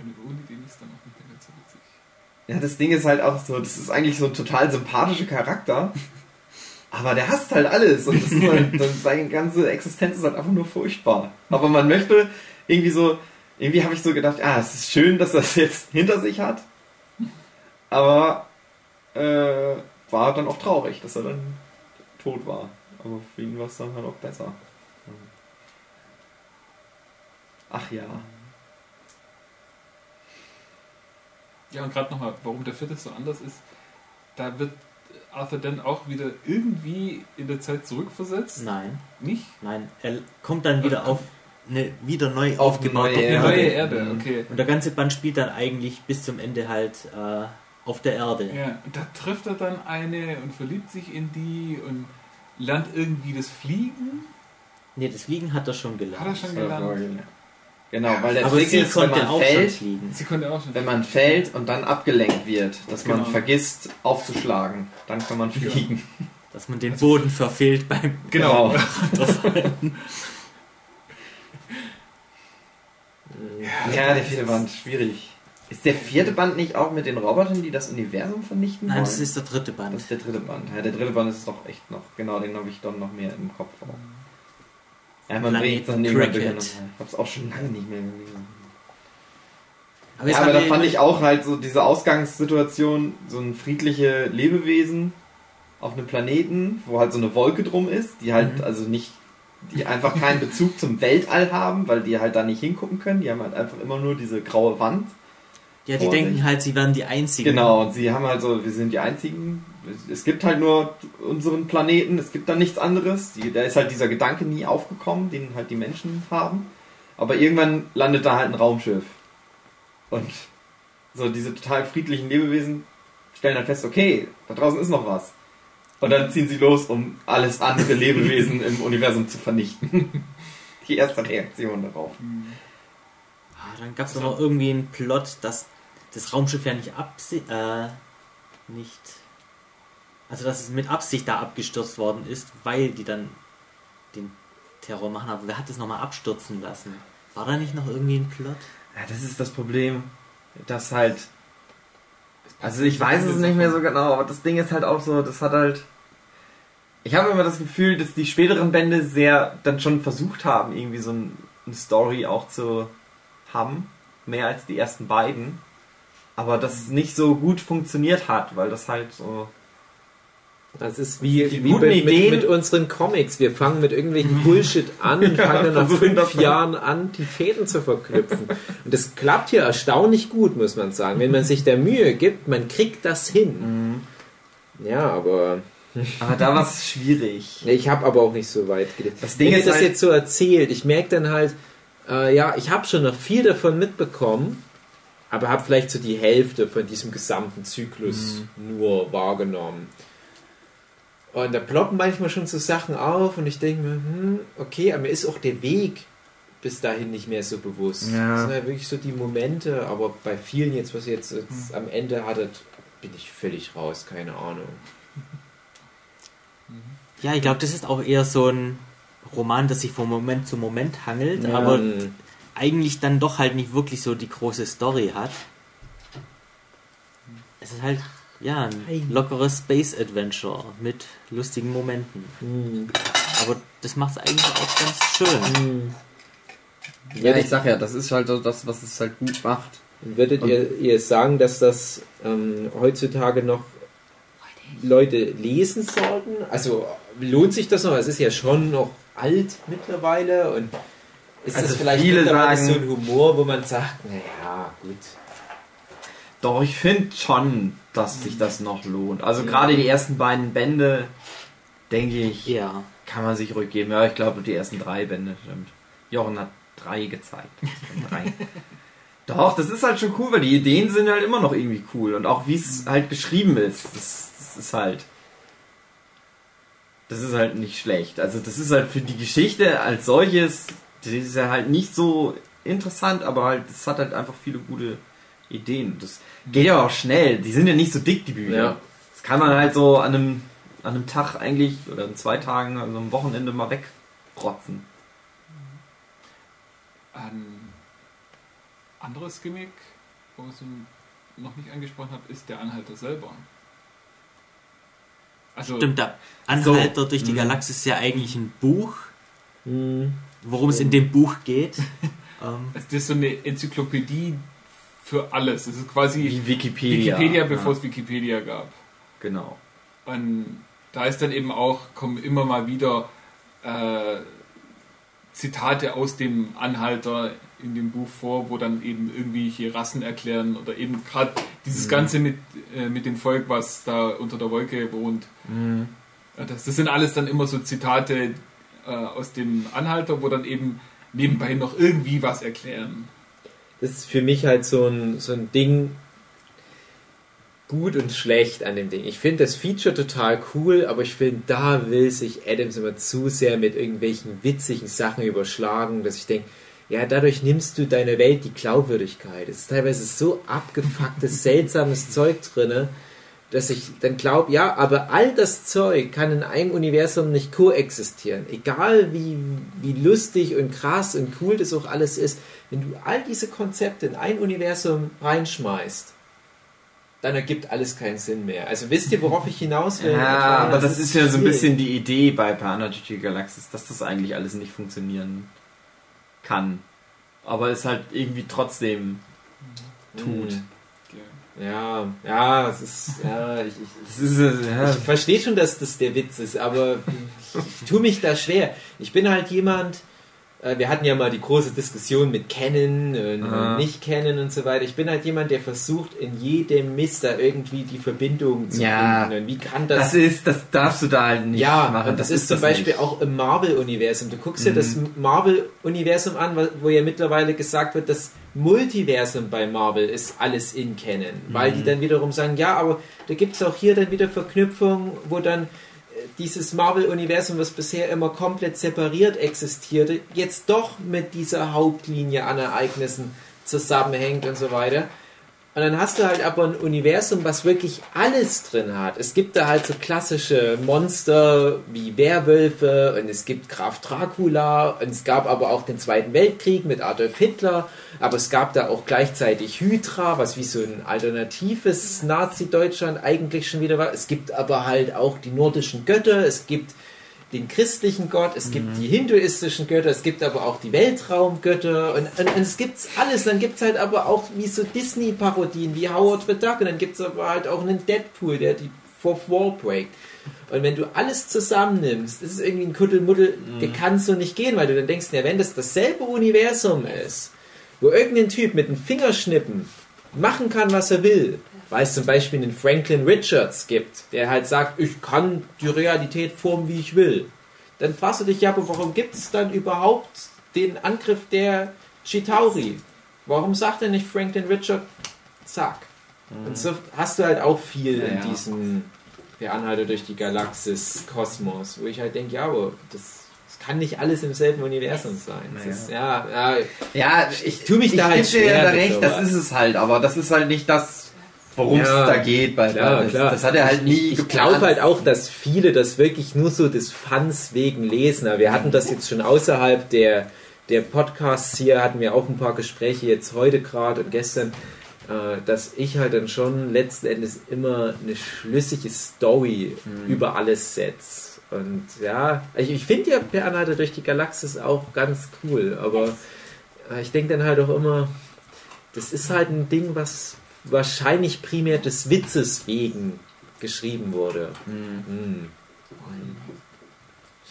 Und ohne den ist dann auch nicht mehr ganz so witzig. Ja, das Ding ist halt auch so, das ist eigentlich so ein total sympathischer Charakter, aber der hasst halt alles und das ist halt, das, seine ganze Existenz ist halt einfach nur furchtbar. Aber man möchte irgendwie so, irgendwie habe ich so gedacht, ah, es ist schön, dass er es jetzt hinter sich hat, aber äh, war dann auch traurig, dass er dann tot war. Aber für ihn war es dann halt auch besser. Ach ja. Ja, und gerade nochmal, warum der vierte so anders ist, da wird Arthur dann auch wieder irgendwie in der Zeit zurückversetzt. Nein, Nicht? nein. Er kommt dann wieder auf eine wieder neu Auf aufgebaute neue Erde. neue Erde, Mhm. okay. Und der ganze Band spielt dann eigentlich bis zum Ende halt äh, auf der Erde. Ja, und da trifft er dann eine und verliebt sich in die und lernt irgendwie das Fliegen. Nee, das Fliegen hat er schon Hat er gelernt. schon gelernt. Genau, weil der Aber Trick ist, wenn man fällt, schon fliegen. Sie konnte auch schon. wenn man fällt und dann abgelenkt wird, dass man Genau. vergisst aufzuschlagen, dann kann man fliegen. Dass man den Boden verfehlt beim Genau. Ja, der vierte Band, schwierig. Ist der vierte Band nicht auch mit den Robotern, die das Universum vernichten Nein, wollen? das ist der dritte das Band. ist der dritte Band. Ja, der dritte Band ist doch echt noch, genau, den habe ich dann noch mehr im Kopf auch. Ja, man Planet Cricket. hab's auch schon lange nicht mehr gelesen. Aber Ja, aber da fand ich auch halt so diese Ausgangssituation, so ein friedliche Lebewesen auf einem Planeten, wo halt so eine Wolke drum ist, die halt Mhm. also nicht, die einfach keinen Bezug zum Weltall haben, weil die halt da nicht hingucken können. Die haben halt einfach immer nur diese graue Wand. Ja, die denken halt, sie wären die Einzigen. Genau, und sie haben halt so, wir sind die einzigen. Es gibt halt nur unseren Planeten, es gibt da nichts anderes. Die, da ist halt dieser Gedanke nie aufgekommen, den halt die Menschen haben. Aber irgendwann landet da halt ein Raumschiff. Und so diese total friedlichen Lebewesen stellen dann fest, okay, da draußen ist noch was. Und dann ziehen sie los, um alles andere Lebewesen im Universum zu vernichten. Die erste Reaktion darauf. Ah, Dann gab es noch irgendwie einen Plot, dass das Raumschiff ja nicht absi äh, nicht also dass es mit Absicht da abgestürzt worden ist, weil die dann den Terror machen. Aber wer hat es nochmal abstürzen lassen? War da nicht noch irgendwie ein Plot? Ja, das ist das Problem, dass halt. Also ich weiß es nicht mehr so genau, aber das Ding ist halt auch so, das hat halt. Ich habe immer das Gefühl, dass die späteren Bände sehr dann schon versucht haben, irgendwie so ein, eine Story auch zu haben. Mehr als die ersten beiden. Aber das nicht so gut funktioniert hat, weil das halt so. Das ist wie, Die wie mit, mit, mit unseren Comics. Wir fangen mit irgendwelchen Bullshit an und Ja, fangen dann nach fünf das- Jahren an, die Fäden zu verknüpfen. Und das klappt hier erstaunlich gut, muss man sagen. Wenn man sich der Mühe gibt, man kriegt das hin. Ja, aber Aber da war es schwierig. ich habe aber auch nicht so weit gelesen. Das Ding Wenn ihr ist das halt- jetzt so erzählt, ich merke dann halt, äh, ja, ich habe schon noch viel davon mitbekommen, aber habe vielleicht so die Hälfte von diesem gesamten Zyklus nur wahrgenommen. Und da ploppen manchmal schon so Sachen auf und ich denke mir, hm, okay, aber mir ist auch der Weg bis dahin nicht mehr so bewusst. Ja. Das sind ja wirklich so die Momente, aber bei vielen jetzt, was ihr jetzt, jetzt am Ende hattet, bin ich völlig raus, keine Ahnung. Ja, ich glaube, das ist auch eher so ein Roman, das sich von Moment zu Moment hangelt, Ja. aber Hm. Eigentlich dann doch halt nicht wirklich so die große Story hat. Es ist halt, ja, ein lockeres Space Adventure mit lustigen Momenten. Hm. Aber das macht es eigentlich auch ganz schön. Hm. Ja, ich sag ja, das ist halt so das, was es halt gut macht. Würdet ihr, ihr sagen, dass das ähm, heutzutage noch Leute lesen sollten? Also lohnt sich das noch? Es ist ja schon noch alt mittlerweile und ist Also das vielleicht viele sagen- so ein Humor, wo man sagt, naja, gut. Doch, ich finde schon, dass sich das noch lohnt. Also gerade die ersten beiden Bände, denke ich, Ja. kann man sich ruhig geben. Ja, ich glaube, die ersten drei Bände, stimmt. Jochen hat drei gezeigt. drei. Doch, das ist halt schon cool, weil die Ideen sind halt immer noch irgendwie cool. Und auch wie es halt geschrieben ist, das, das ist halt. Das ist halt nicht schlecht. Also, das ist halt für die Geschichte als solches, das ist ja halt nicht so interessant, aber halt, es hat halt einfach viele gute Ideen. Das geht ja auch schnell. Die sind ja nicht so dick, die Bücher. Ja. Das kann man halt so an einem, an einem Tag eigentlich oder in zwei Tagen, also am Wochenende mal wegrotzen. Ein anderes Gimmick, was ich noch nicht angesprochen habe, ist der Anhalter selber. Also, Stimmt, der Anhalter durch die Galaxis ist ja eigentlich ein Buch. Worum es in dem Buch geht. ähm, das ist so eine Enzyklopädie für alles. Es ist quasi Wie Wikipedia. Wikipedia, bevor ja, es Wikipedia gab. Genau. Und da ist dann eben auch, kommen immer mal wieder äh, Zitate aus dem Anhalter in dem Buch vor, wo dann eben irgendwelche Rassen erklären oder eben gerade dieses Ganze mit, äh, mit dem Volk, was da unter der Wolke wohnt. Ja, Das, das sind alles dann immer so Zitate äh, aus dem Anhalter, wo dann eben nebenbei noch irgendwie was erklären. Das ist für mich halt so ein, so ein Ding, gut und schlecht an dem Ding. Ich finde das Feature total cool, aber ich finde, da will sich Adams immer zu sehr mit irgendwelchen witzigen Sachen überschlagen, dass ich denke, ja, dadurch nimmst du deiner Welt die Glaubwürdigkeit. Es ist teilweise so abgefucktes, seltsames Zeug drinne, dass ich dann glaube, ja, aber all das Zeug kann in einem Universum nicht koexistieren. Egal wie, wie lustig und krass und cool das auch alles ist, wenn du all diese Konzepte in ein Universum reinschmeißt, dann ergibt alles keinen Sinn mehr. Also wisst ihr, worauf ich hinaus will? Ja, aber das ist ja so ein bisschen die Idee bei GG Galaxis, dass das eigentlich alles nicht funktionieren kann. Aber es halt irgendwie trotzdem tut. Hm. Ja, ja, es ist, ja, ich, ich, Das ist, äh, ja, Ich verstehe schon, dass das der Witz ist, aber ich tue mich da schwer. Ich bin halt jemand, äh, wir hatten ja mal die große Diskussion mit Kennen und, und nicht kennen und so weiter. Ich bin halt jemand, der versucht, in jedem Mist da irgendwie die Verbindung zu Ja. finden. Und wie kann das das... ist, das darfst du da halt nicht ja, machen. und das, ist zum das Beispiel nicht. auch im Marvel-Universum. Du guckst dir Mhm. das Marvel-Universum an, wo- ja mittlerweile gesagt wird, das Multiversum bei Marvel ist alles in Canon. Weil Mhm. die dann wiederum sagen, ja, aber da gibt es auch hier dann wieder Verknüpfungen, wo dann äh, dieses Marvel-Universum, was bisher immer komplett separiert existierte, jetzt doch mit dieser Hauptlinie an Ereignissen zusammenhängt und so weiter. Und dann hast du halt aber ein Universum, was wirklich alles drin hat. Es gibt da halt so klassische Monster wie Werwölfe und es gibt Graf Dracula und es gab aber auch den Zweiten Weltkrieg mit Adolf Hitler, aber es gab da auch gleichzeitig Hydra, was wie so ein alternatives Nazi-Deutschland eigentlich schon wieder war. Es gibt aber halt auch die nordischen Götter, es gibt den christlichen Gott, es gibt die hinduistischen Götter, es gibt aber auch die Weltraumgötter und, und, und es gibt's alles. Dann gibt's halt aber auch wie so Disney-Parodien wie Howard the Duck und dann gibt's aber halt auch einen Deadpool, der die Fourth Wall breakt. Und wenn du alles zusammennimmst, ist irgendwie ein Kuddelmuddel, der kannst du nicht gehen, weil du dann denkst, ja, wenn das dasselbe Universum ist, wo irgendein Typ mit einem Fingerschnippen machen kann, was er will, weil es zum Beispiel einen Franklin Richards gibt, der halt sagt, ich kann die Realität formen, wie ich will, dann fragst du dich, ja, aber warum gibt es dann überhaupt den Angriff der Chitauri? Warum sagt er nicht Franklin Richard, zack? Und so hast du halt auch viel Ja, in ja. diesem der Anhalter durch die Galaxis Kosmos, wo ich halt denke, ja, aber das, kann nicht alles im selben Universum sein. Naja. ist, ja, ja, Ja, ich tu mich da halt geb dir schwer ja mit recht, das ist es halt, aber das ist halt nicht das, worum es Ja, da geht bei Klar, das, klar. das hat er halt nie Ich, ich glaube halt auch, dass viele das wirklich nur so des Fans wegen lesen. Aber wir hatten das jetzt schon außerhalb der, der Podcasts hier, hatten wir auch ein paar Gespräche jetzt heute gerade und gestern, äh, dass ich halt dann schon letzten Endes immer eine schlüssige Story über alles setze. Und ja, ich, ich finde ja Per Anhalter durch die Galaxis auch ganz cool, aber äh, ich denke dann halt auch immer, das ist halt ein Ding, was wahrscheinlich primär des Witzes wegen geschrieben wurde. Hm.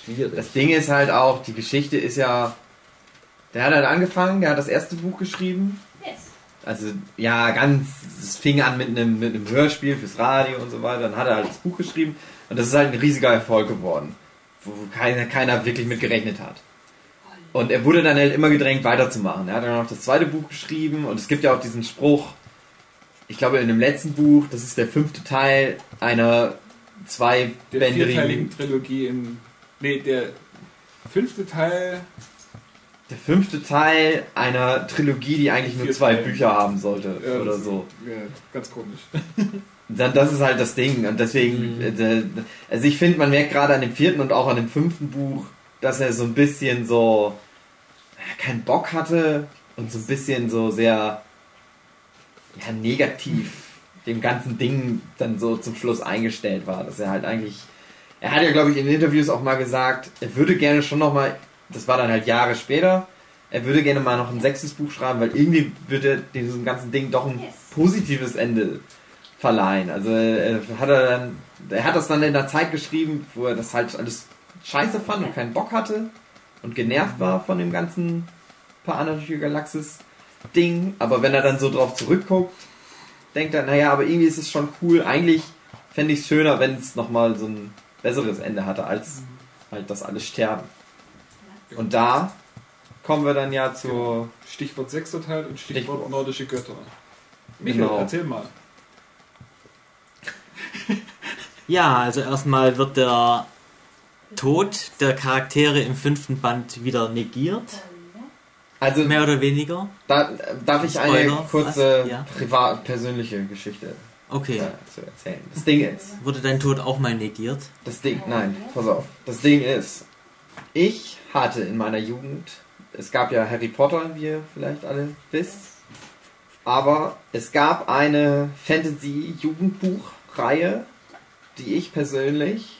Schwierig. Das Ding ist halt auch, die Geschichte ist ja. Der hat halt angefangen, der hat das erste Buch geschrieben. Yes. Also, ja, ganz. Es fing an mit einem, mit einem Hörspiel fürs Radio und so weiter. Dann hat er halt das Buch geschrieben. Und das ist halt ein riesiger Erfolg geworden. Wo keiner, keiner wirklich mit gerechnet hat. Und er wurde dann halt immer gedrängt, weiterzumachen. Er hat dann noch das zweite Buch geschrieben. Und es gibt ja auch diesen Spruch. Ich glaube, in dem letzten Buch, das ist der fünfte Teil einer Der zweibändigen Trilogie in. Nee, der fünfte Teil. Der fünfte Teil einer Trilogie, die eigentlich nur zwei Teile. Bücher haben sollte Ja, oder so. Ja, ganz komisch. Dann, das ist halt das Ding und deswegen, äh, also ich finde, man merkt gerade an dem vierten und auch an dem fünften Buch, dass er so ein bisschen so äh, keinen Bock hatte und so ein bisschen so sehr ja, negativ dem ganzen Ding dann so zum Schluss eingestellt war, dass er halt eigentlich, er hat ja glaube ich in Interviews auch mal gesagt, er würde gerne schon noch mal, das war dann halt Jahre später, er würde gerne mal noch ein sechstes Buch schreiben, weil irgendwie würde diesem ganzen Ding doch ein Yes. positives Ende verleihen. Also äh, hat er dann, er hat das dann in der Zeit geschrieben, wo er das halt alles scheiße fand und keinen Bock hatte und genervt war von dem ganzen Paranatürliche Galaxis Ding. Aber wenn er dann so drauf zurückguckt, denkt er, naja, aber irgendwie ist es schon cool. Eigentlich fände ich es schöner, wenn es nochmal so ein besseres Ende hatte, als halt das alles sterben. Und da kommen wir dann ja zu Stichwort sechster Teil und Stichwort, Stichwort. nordische Götter. Michael, Genau. erzähl mal. Ja, also erstmal wird der Tod der Charaktere im fünften Band wieder negiert. Also Mehr oder weniger. da, darf ich eine Spoiler, kurze was? Ja. privat persönliche Geschichte Okay. äh, zu erzählen. Das Ding ist, Wurde dein Tod auch mal negiert? das Ding, nein, pass auf. Das Ding ist, ich hatte in meiner Jugend, es gab ja Harry Potter, wie ihr vielleicht alle wisst, aber es gab eine Fantasy-Jugendbuchreihe, die ich persönlich,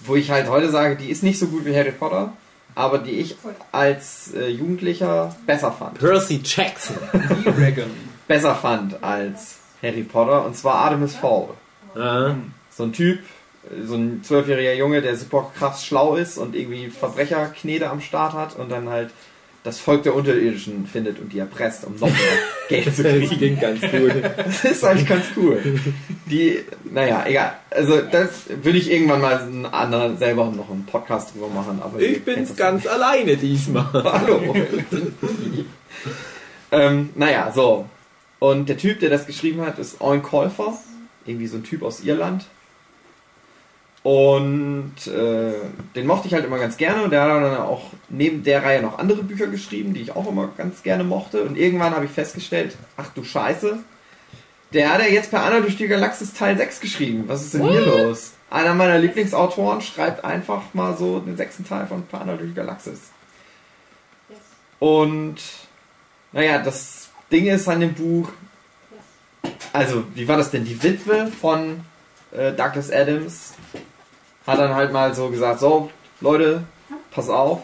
wo ich halt heute sage, die ist nicht so gut wie Harry Potter, aber die ich als äh, Jugendlicher besser fand. Percy Jackson. E-Dragon. Besser fand als Harry Potter, und zwar Artemis Fowl. Ah, so ein Typ, so ein zwölfjähriger Junge, der super krass schlau ist und irgendwie Verbrecherknete am Start hat und dann halt das Volk der Unterirdischen findet und die erpresst, um noch mehr Geld zu das kriegen. klingt ganz gut. Das ist eigentlich ganz cool. Die, naja, egal. Also das würde ich irgendwann mal einen anderen selber noch einen Podcast drüber machen. Aber Ich bin's das ganz alleine diesmal. Hallo. ähm, naja, so. Und der Typ, der das geschrieben hat, ist Owen Käufer. Irgendwie so ein Typ aus Irland. Und äh, den mochte ich halt immer ganz gerne. Und der hat dann auch neben der Reihe noch andere Bücher geschrieben, die ich auch immer ganz gerne mochte. Und irgendwann habe ich festgestellt, ach du Scheiße, der hat ja jetzt per Anna durch die Galaxis Teil 6 geschrieben. Was ist denn hier los? Einer meiner Lieblingsautoren schreibt einfach mal so den sechsten Teil von Per Anna durch die Galaxis. Yes. Und naja, das Ding ist an dem Buch, also wie war das denn? Die Witwe von äh, Douglas Adams hat dann halt mal so gesagt, so Leute, pass auf,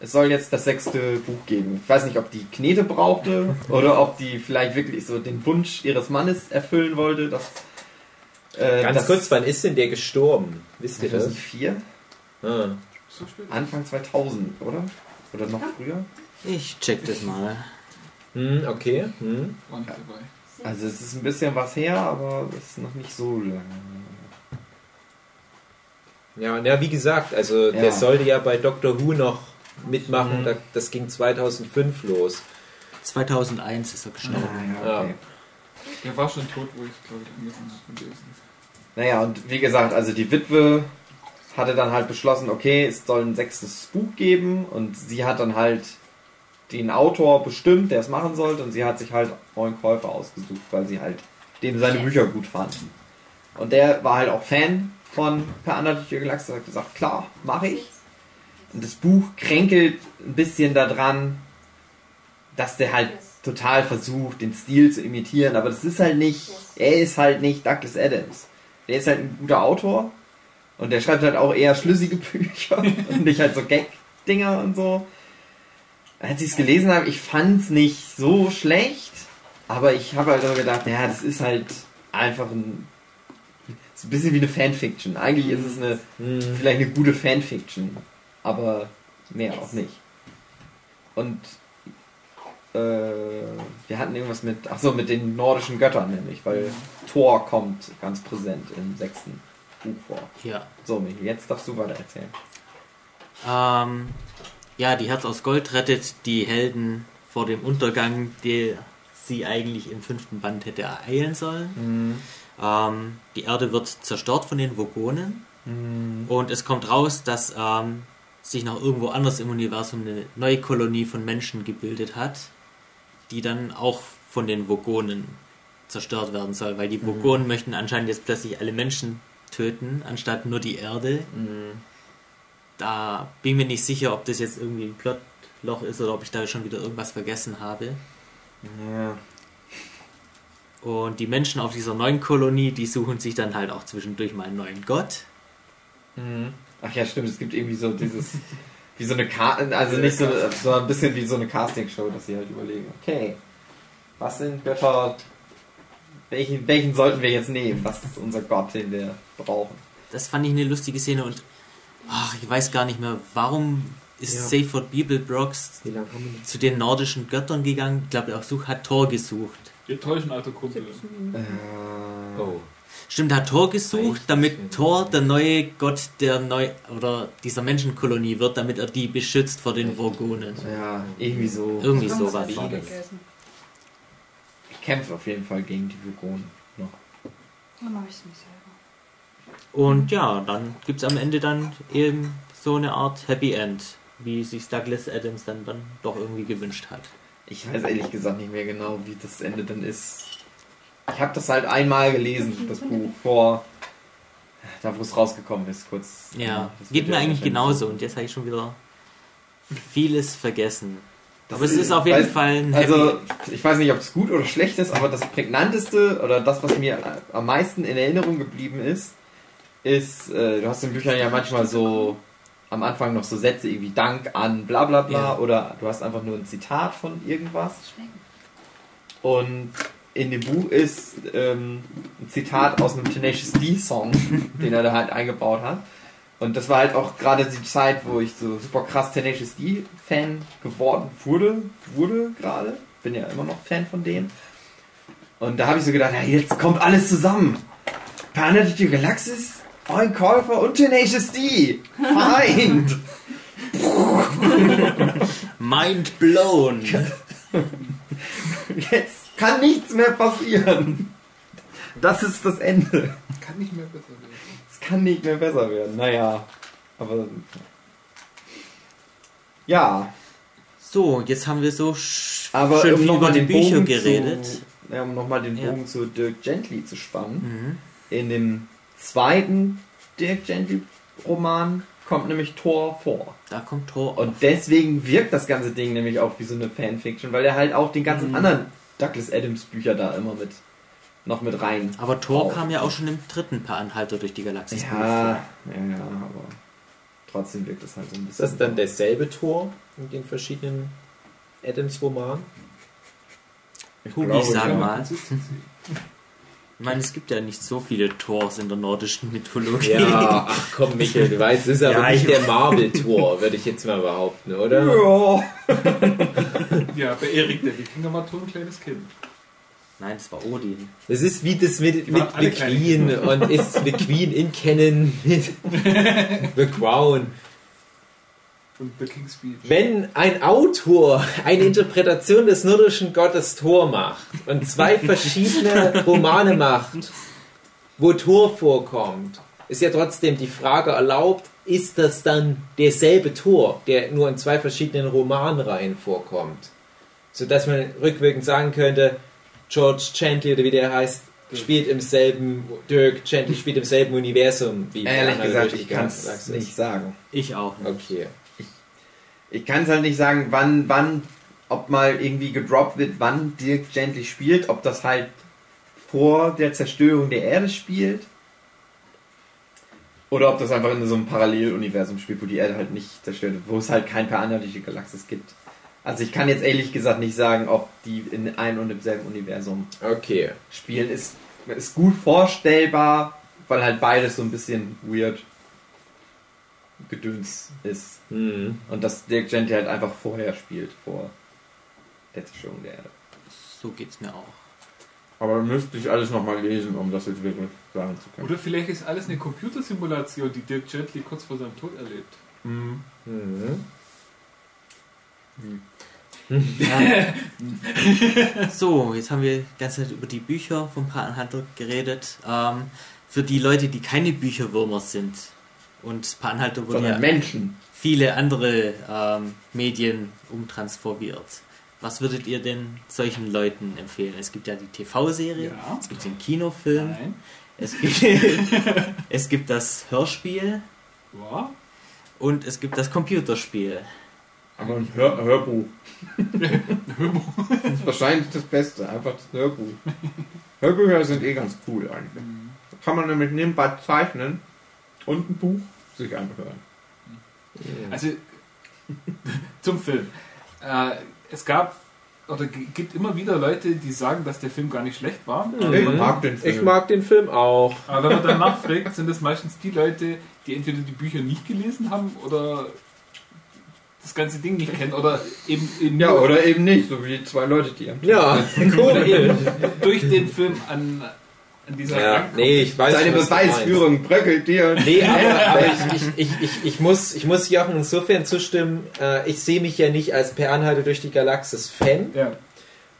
es soll jetzt das sechste Buch geben. Ich weiß nicht, ob die Knete brauchte oder ob die vielleicht wirklich so den Wunsch ihres Mannes erfüllen wollte, dass äh, Ganz das kurz, wann ist denn der gestorben? Wisst ihr das? 2004, Ah. So spät. Anfang 2000, oder? Oder noch früher? Ich check das mal. Hm, okay. Hm. Also es ist ein bisschen was her, aber es ist noch nicht so lange. Ja, und ja, wie gesagt, also Ja. der sollte ja bei Doctor Who noch mitmachen. Mhm. Da, das ging 2005 los. 2001 ist er gestorben. ja, okay. Der war schon tot, wo ich glaube ich angefangen habe zu lesen. Naja, und wie gesagt, also die Witwe hatte dann halt beschlossen, okay, es soll ein sechstes Buch geben und sie hat dann halt den Autor bestimmt, der es machen sollte und sie hat sich halt neuen Käufer ausgesucht, weil sie halt dem seine Bücher gut fand. Und der war halt auch Fan von Per Anna durch hat gesagt, klar, mache ich. Und das Buch kränkelt ein bisschen daran, dass der halt total versucht, den Stil zu imitieren, aber das ist halt nicht, er ist halt nicht Douglas Adams. Der ist halt ein guter Autor und der schreibt halt auch eher schlüssige Bücher und nicht halt so Gag-Dinger und so. als ich es gelesen habe, ich fand es nicht so schlecht, aber ich habe halt auch gedacht, ja, das ist halt einfach ein, so ein bisschen wie eine Fanfiction. Eigentlich ist es eine, Hm. vielleicht eine gute Fanfiction, aber mehr auch nicht. Und äh, wir hatten irgendwas mit, ach so, mit den nordischen Göttern nämlich, weil Thor kommt ganz präsent im sechsten Buch vor. Ja. So, Michi, jetzt darfst du weiter erzählen. Ähm, ja, die Herz aus Gold rettet die Helden vor dem Untergang, der sie eigentlich im fünften Band hätte ereilen sollen. Ähm, die Erde wird zerstört von den Vogonen und es kommt raus, dass ähm, sich noch irgendwo anders im Universum eine neue Kolonie von Menschen gebildet hat, die dann auch von den Vogonen zerstört werden soll, weil die Vogonen möchten anscheinend jetzt plötzlich alle Menschen töten, anstatt nur die Erde. Da bin ich mir nicht sicher, ob das jetzt irgendwie ein Plotloch ist oder ob ich da schon wieder irgendwas vergessen habe. Ja. Und die Menschen auf dieser neuen Kolonie, die suchen sich dann halt auch zwischendurch mal einen neuen Gott. Ach ja, stimmt, es gibt irgendwie so dieses, wie so eine Karte, also nicht so, so ein bisschen wie so eine Castingshow, dass sie halt überlegen, okay, was sind Götter, welchen, welchen sollten wir jetzt nehmen? Was ist unser Gott, den wir brauchen? Das fand ich eine lustige Szene und ach, ich weiß gar nicht mehr, warum ist Ja. Seyford Bibelbrox zu den nordischen Göttern gegangen? Ich glaube, er hat Thor gesucht. Wir täuschen, alter Kumpel. Äh, Oh. Stimmt, er hat Thor gesucht, damit Thor der neue Gott der neu oder dieser Menschenkolonie wird, damit er die beschützt vor den Vogonen. Ja, irgendwie so. Irgendwie hat's war das. Ich kämpfe auf jeden Fall gegen die Vogonen noch. Dann mache ich es mir selber. Und ja, dann gibt es am Ende dann eben so eine Art Happy End, wie sich Douglas Adams dann, dann doch irgendwie gewünscht hat. Ich weiß ehrlich gesagt nicht mehr genau, wie das Ende dann ist. Ich habe das halt einmal gelesen, das Buch, vor, da wo es rausgekommen ist, kurz. Ja, das geht mir eigentlich genauso und jetzt habe ich schon wieder vieles vergessen. Das Aber es ist auf jeden weil- Fall ein Happy Also, ich weiß nicht, ob es gut oder schlecht ist, aber das prägnanteste oder das, was mir am meisten in Erinnerung geblieben ist, ist, äh, du hast in Büchern ja manchmal so am Anfang noch so Sätze irgendwie Dank an bla bla bla Ja. oder du hast einfach nur ein Zitat von irgendwas. Und in dem Buch ist ähm, ein Zitat aus einem Tenacious D-Song, den er da halt eingebaut hat. Und das war halt auch gerade die Zeit, wo ich so super krass Tenacious D-Fan geworden wurde, wurde gerade. Bin ja immer noch Fan von denen. Und da habe ich so gedacht, ja, jetzt kommt alles zusammen. Planet die Galaxis, Oin Käufer und Tenacious D. Feind. Mind blown. Jetzt kann nichts mehr passieren. Das ist das Ende. Kann nicht mehr besser werden. Es kann nicht mehr besser werden. Naja, aber. Ja, So, jetzt haben wir so sch aber schön um viel über nochmal die den Bücher Bogen geredet. Zu, ja, um nochmal den Ja. Bogen zu Dirk Gently zu spannen. Mhm. In dem zweiten Dirk Gently Roman kommt nämlich Thor vor. Da kommt Thor. Und deswegen wirkt das ganze Ding nämlich auch wie so eine Fanfiction, weil er halt auch die ganzen Mhm. anderen Douglas Adams Bücher da immer mit noch mit rein. Aber Thor Auf. kam ja auch schon im dritten Per Anhalter durch die Galaxis. Ja, ja, ja, aber trotzdem wirkt es halt so ein Ist bisschen. das dann derselbe Tor in den verschiedenen Adams-Romanen? Ich Hugi, glaube, sag ja. mal. Ich meine, es gibt ja nicht so viele Thors in der nordischen Mythologie. Ja, ach komm, Michael, du weißt, es ist aber Ja, nicht ich- der Marvel-Tor, würde ich jetzt mal behaupten, oder? Ja. Ja, bei Erik der Wikinger war Thor ein kleines Kind. Nein, das war Odin. Das ist wie das mit, mit The Queen und ist The Queen in Canon mit The Crown. Und The King's Speech. Wenn ein Autor eine Interpretation des nordischen Gottes Thor macht und zwei verschiedene Romane macht, wo Thor vorkommt, ist ja trotzdem die Frage erlaubt, ist das dann derselbe Thor, der nur in zwei verschiedenen Romanreihen vorkommt? Sodass man rückwirkend sagen könnte, George Chantley oder wie der heißt, spielt im selben, Dirk Chantley spielt im selben Universum wie Ehrlich gesagt, ich kann es nicht sagen. Ich auch. nicht. Okay. Ich kann es halt nicht sagen, wann, wann, ob mal irgendwie gedroppt wird, wann Dirk Gently spielt, ob das halt vor der Zerstörung der Erde spielt. Oder ob das einfach in so einem Paralleluniversum spielt, wo die Erde halt nicht zerstört wird, wo es halt kein Paranalische Galaxis gibt. Also ich kann jetzt ehrlich gesagt nicht sagen, ob die in einem und demselben Universum Okay. spielen. Ist, ist gut vorstellbar, weil halt beides so ein bisschen weird Gedöns ist. Hm. Und dass Dirk Gently halt einfach vorher spielt, vor der Zerstörung der Erde. So geht's mir auch. Aber müsste ich alles nochmal lesen, um das jetzt wirklich sagen zu können. Oder vielleicht ist alles eine Computersimulation, die Dirk Gently kurz vor seinem Tod erlebt. Mhm. Mhm. So, jetzt haben wir die ganze Zeit über die Bücher von Patenhunter geredet. Ähm, für die Leute, die keine Bücherwürmer sind und Patenhunter wurde Sondern ja Menschen. viele andere ähm, Medien umtransformiert. Was würdet ihr denn solchen Leuten empfehlen? Es gibt ja die TV-Serie, Ja. es gibt den Kinofilm, Nein. es gibt, es gibt das Hörspiel Ja. und es gibt das Computerspiel. Aber ein Hör Hörbuch. das ist wahrscheinlich das Beste, einfach das Hörbuch. Hörbücher sind eh ganz cool eigentlich. Da kann man nämlich nebenbei zeichnen und ein Buch sich anhören. Also zum Film. Äh, es gab oder gibt immer wieder Leute, die sagen, dass der Film gar nicht schlecht war. Ich mag den Film. Ich mag den Film auch. Aber wenn man dann nachfragt, sind das meistens die Leute, die entweder die Bücher nicht gelesen haben oder das ganze Ding nicht kennen oder eben, eben Ja, oder eben nicht, so wie die zwei Leute, die am Ja, cool. durch den Film an, an dieser Ja, Rank nee, ich weiß Seine. Beweisführung bröckelt dir. Nee, aber, aber ich, ich, ich, ich, ich, muss, ich muss Jochen insofern zustimmen, äh, ich sehe mich ja nicht als Per Anhalter durch die Galaxis Fan. Ja.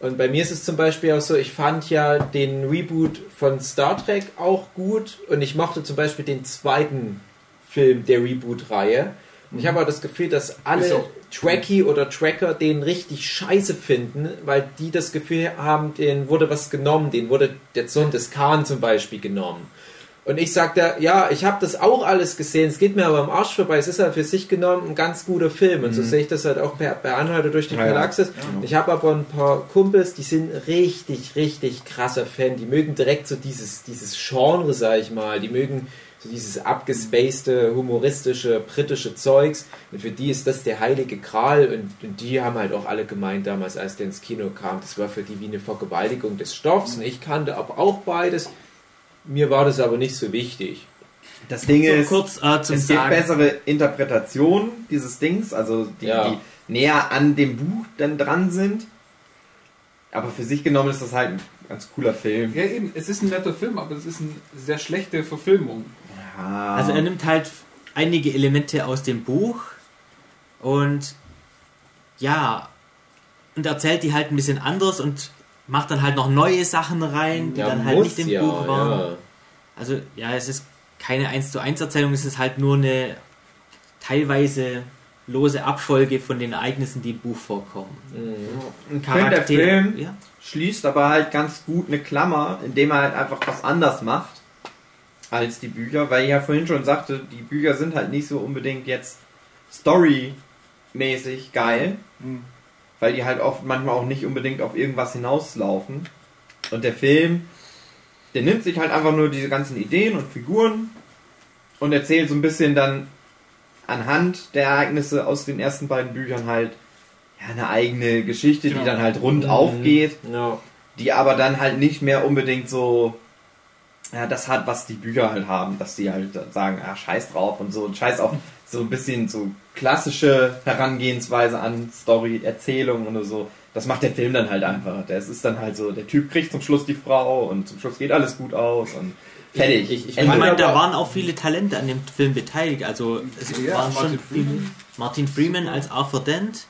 Und bei mir ist es zum Beispiel auch so, ich fand ja den Reboot von Star Trek auch gut und ich mochte zum Beispiel den zweiten Film der Reboot-Reihe. Und ich habe auch das Gefühl, dass alle Trekkie oder Tracker den richtig scheiße finden, weil die das Gefühl haben, denen wurde was genommen, denen wurde der Sohn des Khan zum Beispiel genommen. Und ich sagte, ja, ich habe das auch alles gesehen, es geht mir aber am Arsch vorbei, es ist halt für sich genommen ein ganz guter Film. Und so sehe ich das halt auch bei, bei Anhalter durch die Ja, ja. Galaxis. Ich habe aber ein paar Kumpels, die sind richtig, richtig krasser Fan. Die mögen direkt so dieses, dieses Genre, sag ich mal. Die mögen so dieses abgespacede, humoristische, britische Zeugs. Und für die ist das der heilige Gral. Und, und die haben halt auch alle gemeint damals, als der ins Kino kam, das war für die wie eine Vergewaltigung des Stoffs. Und ich kannte aber auch beides. Mir war das aber nicht so wichtig. Das Ding So ist, kurz äh, zum es gibt Sagen. bessere Interpretationen dieses Dings, also die, Ja. die näher an dem Buch dann dran sind. Aber für sich genommen ist das halt ein ganz cooler Film. ja, eben, es ist ein netter Film, aber es ist eine sehr schlechte Verfilmung. Ja. Also er nimmt halt einige Elemente aus dem Buch und ja, und erzählt die halt ein bisschen anders und macht dann halt noch neue Sachen rein, die Ja, dann halt nicht im ja, Buch waren. ja. Also ja, es ist keine 1 zu 1 Erzählung, es ist halt nur eine teilweise lose Abfolge von den Ereignissen, die im Buch vorkommen. Mhm. finde, der Film schließt aber halt ganz gut eine Klammer, indem er halt einfach was anders macht als die Bücher, weil ich ja vorhin schon sagte, die Bücher sind halt nicht so unbedingt jetzt storymäßig geil, Hm. weil die halt oft manchmal auch nicht unbedingt auf irgendwas hinauslaufen. Und der Film, der nimmt sich halt einfach nur diese ganzen Ideen und Figuren und erzählt so ein bisschen dann anhand der Ereignisse aus den ersten beiden Büchern halt ja, eine eigene Geschichte, Genau. die dann halt rund aufgeht Ja. die aber dann halt nicht mehr unbedingt so ja, das hat, was die Bücher halt haben, dass die halt sagen, ah, scheiß drauf und so, und scheiß auf so ein bisschen so klassische Herangehensweise an Story, Erzählung oder so. Das macht der Film dann halt einfach. Das ist dann halt so, der Typ kriegt zum Schluss die Frau und zum Schluss geht alles gut aus und fertig. Ich- ich- ich meine, da waren auch viele Talente an dem Film beteiligt. Also es Ja, waren schon Martin viele. Freeman. Martin Freeman als Arthur Dent.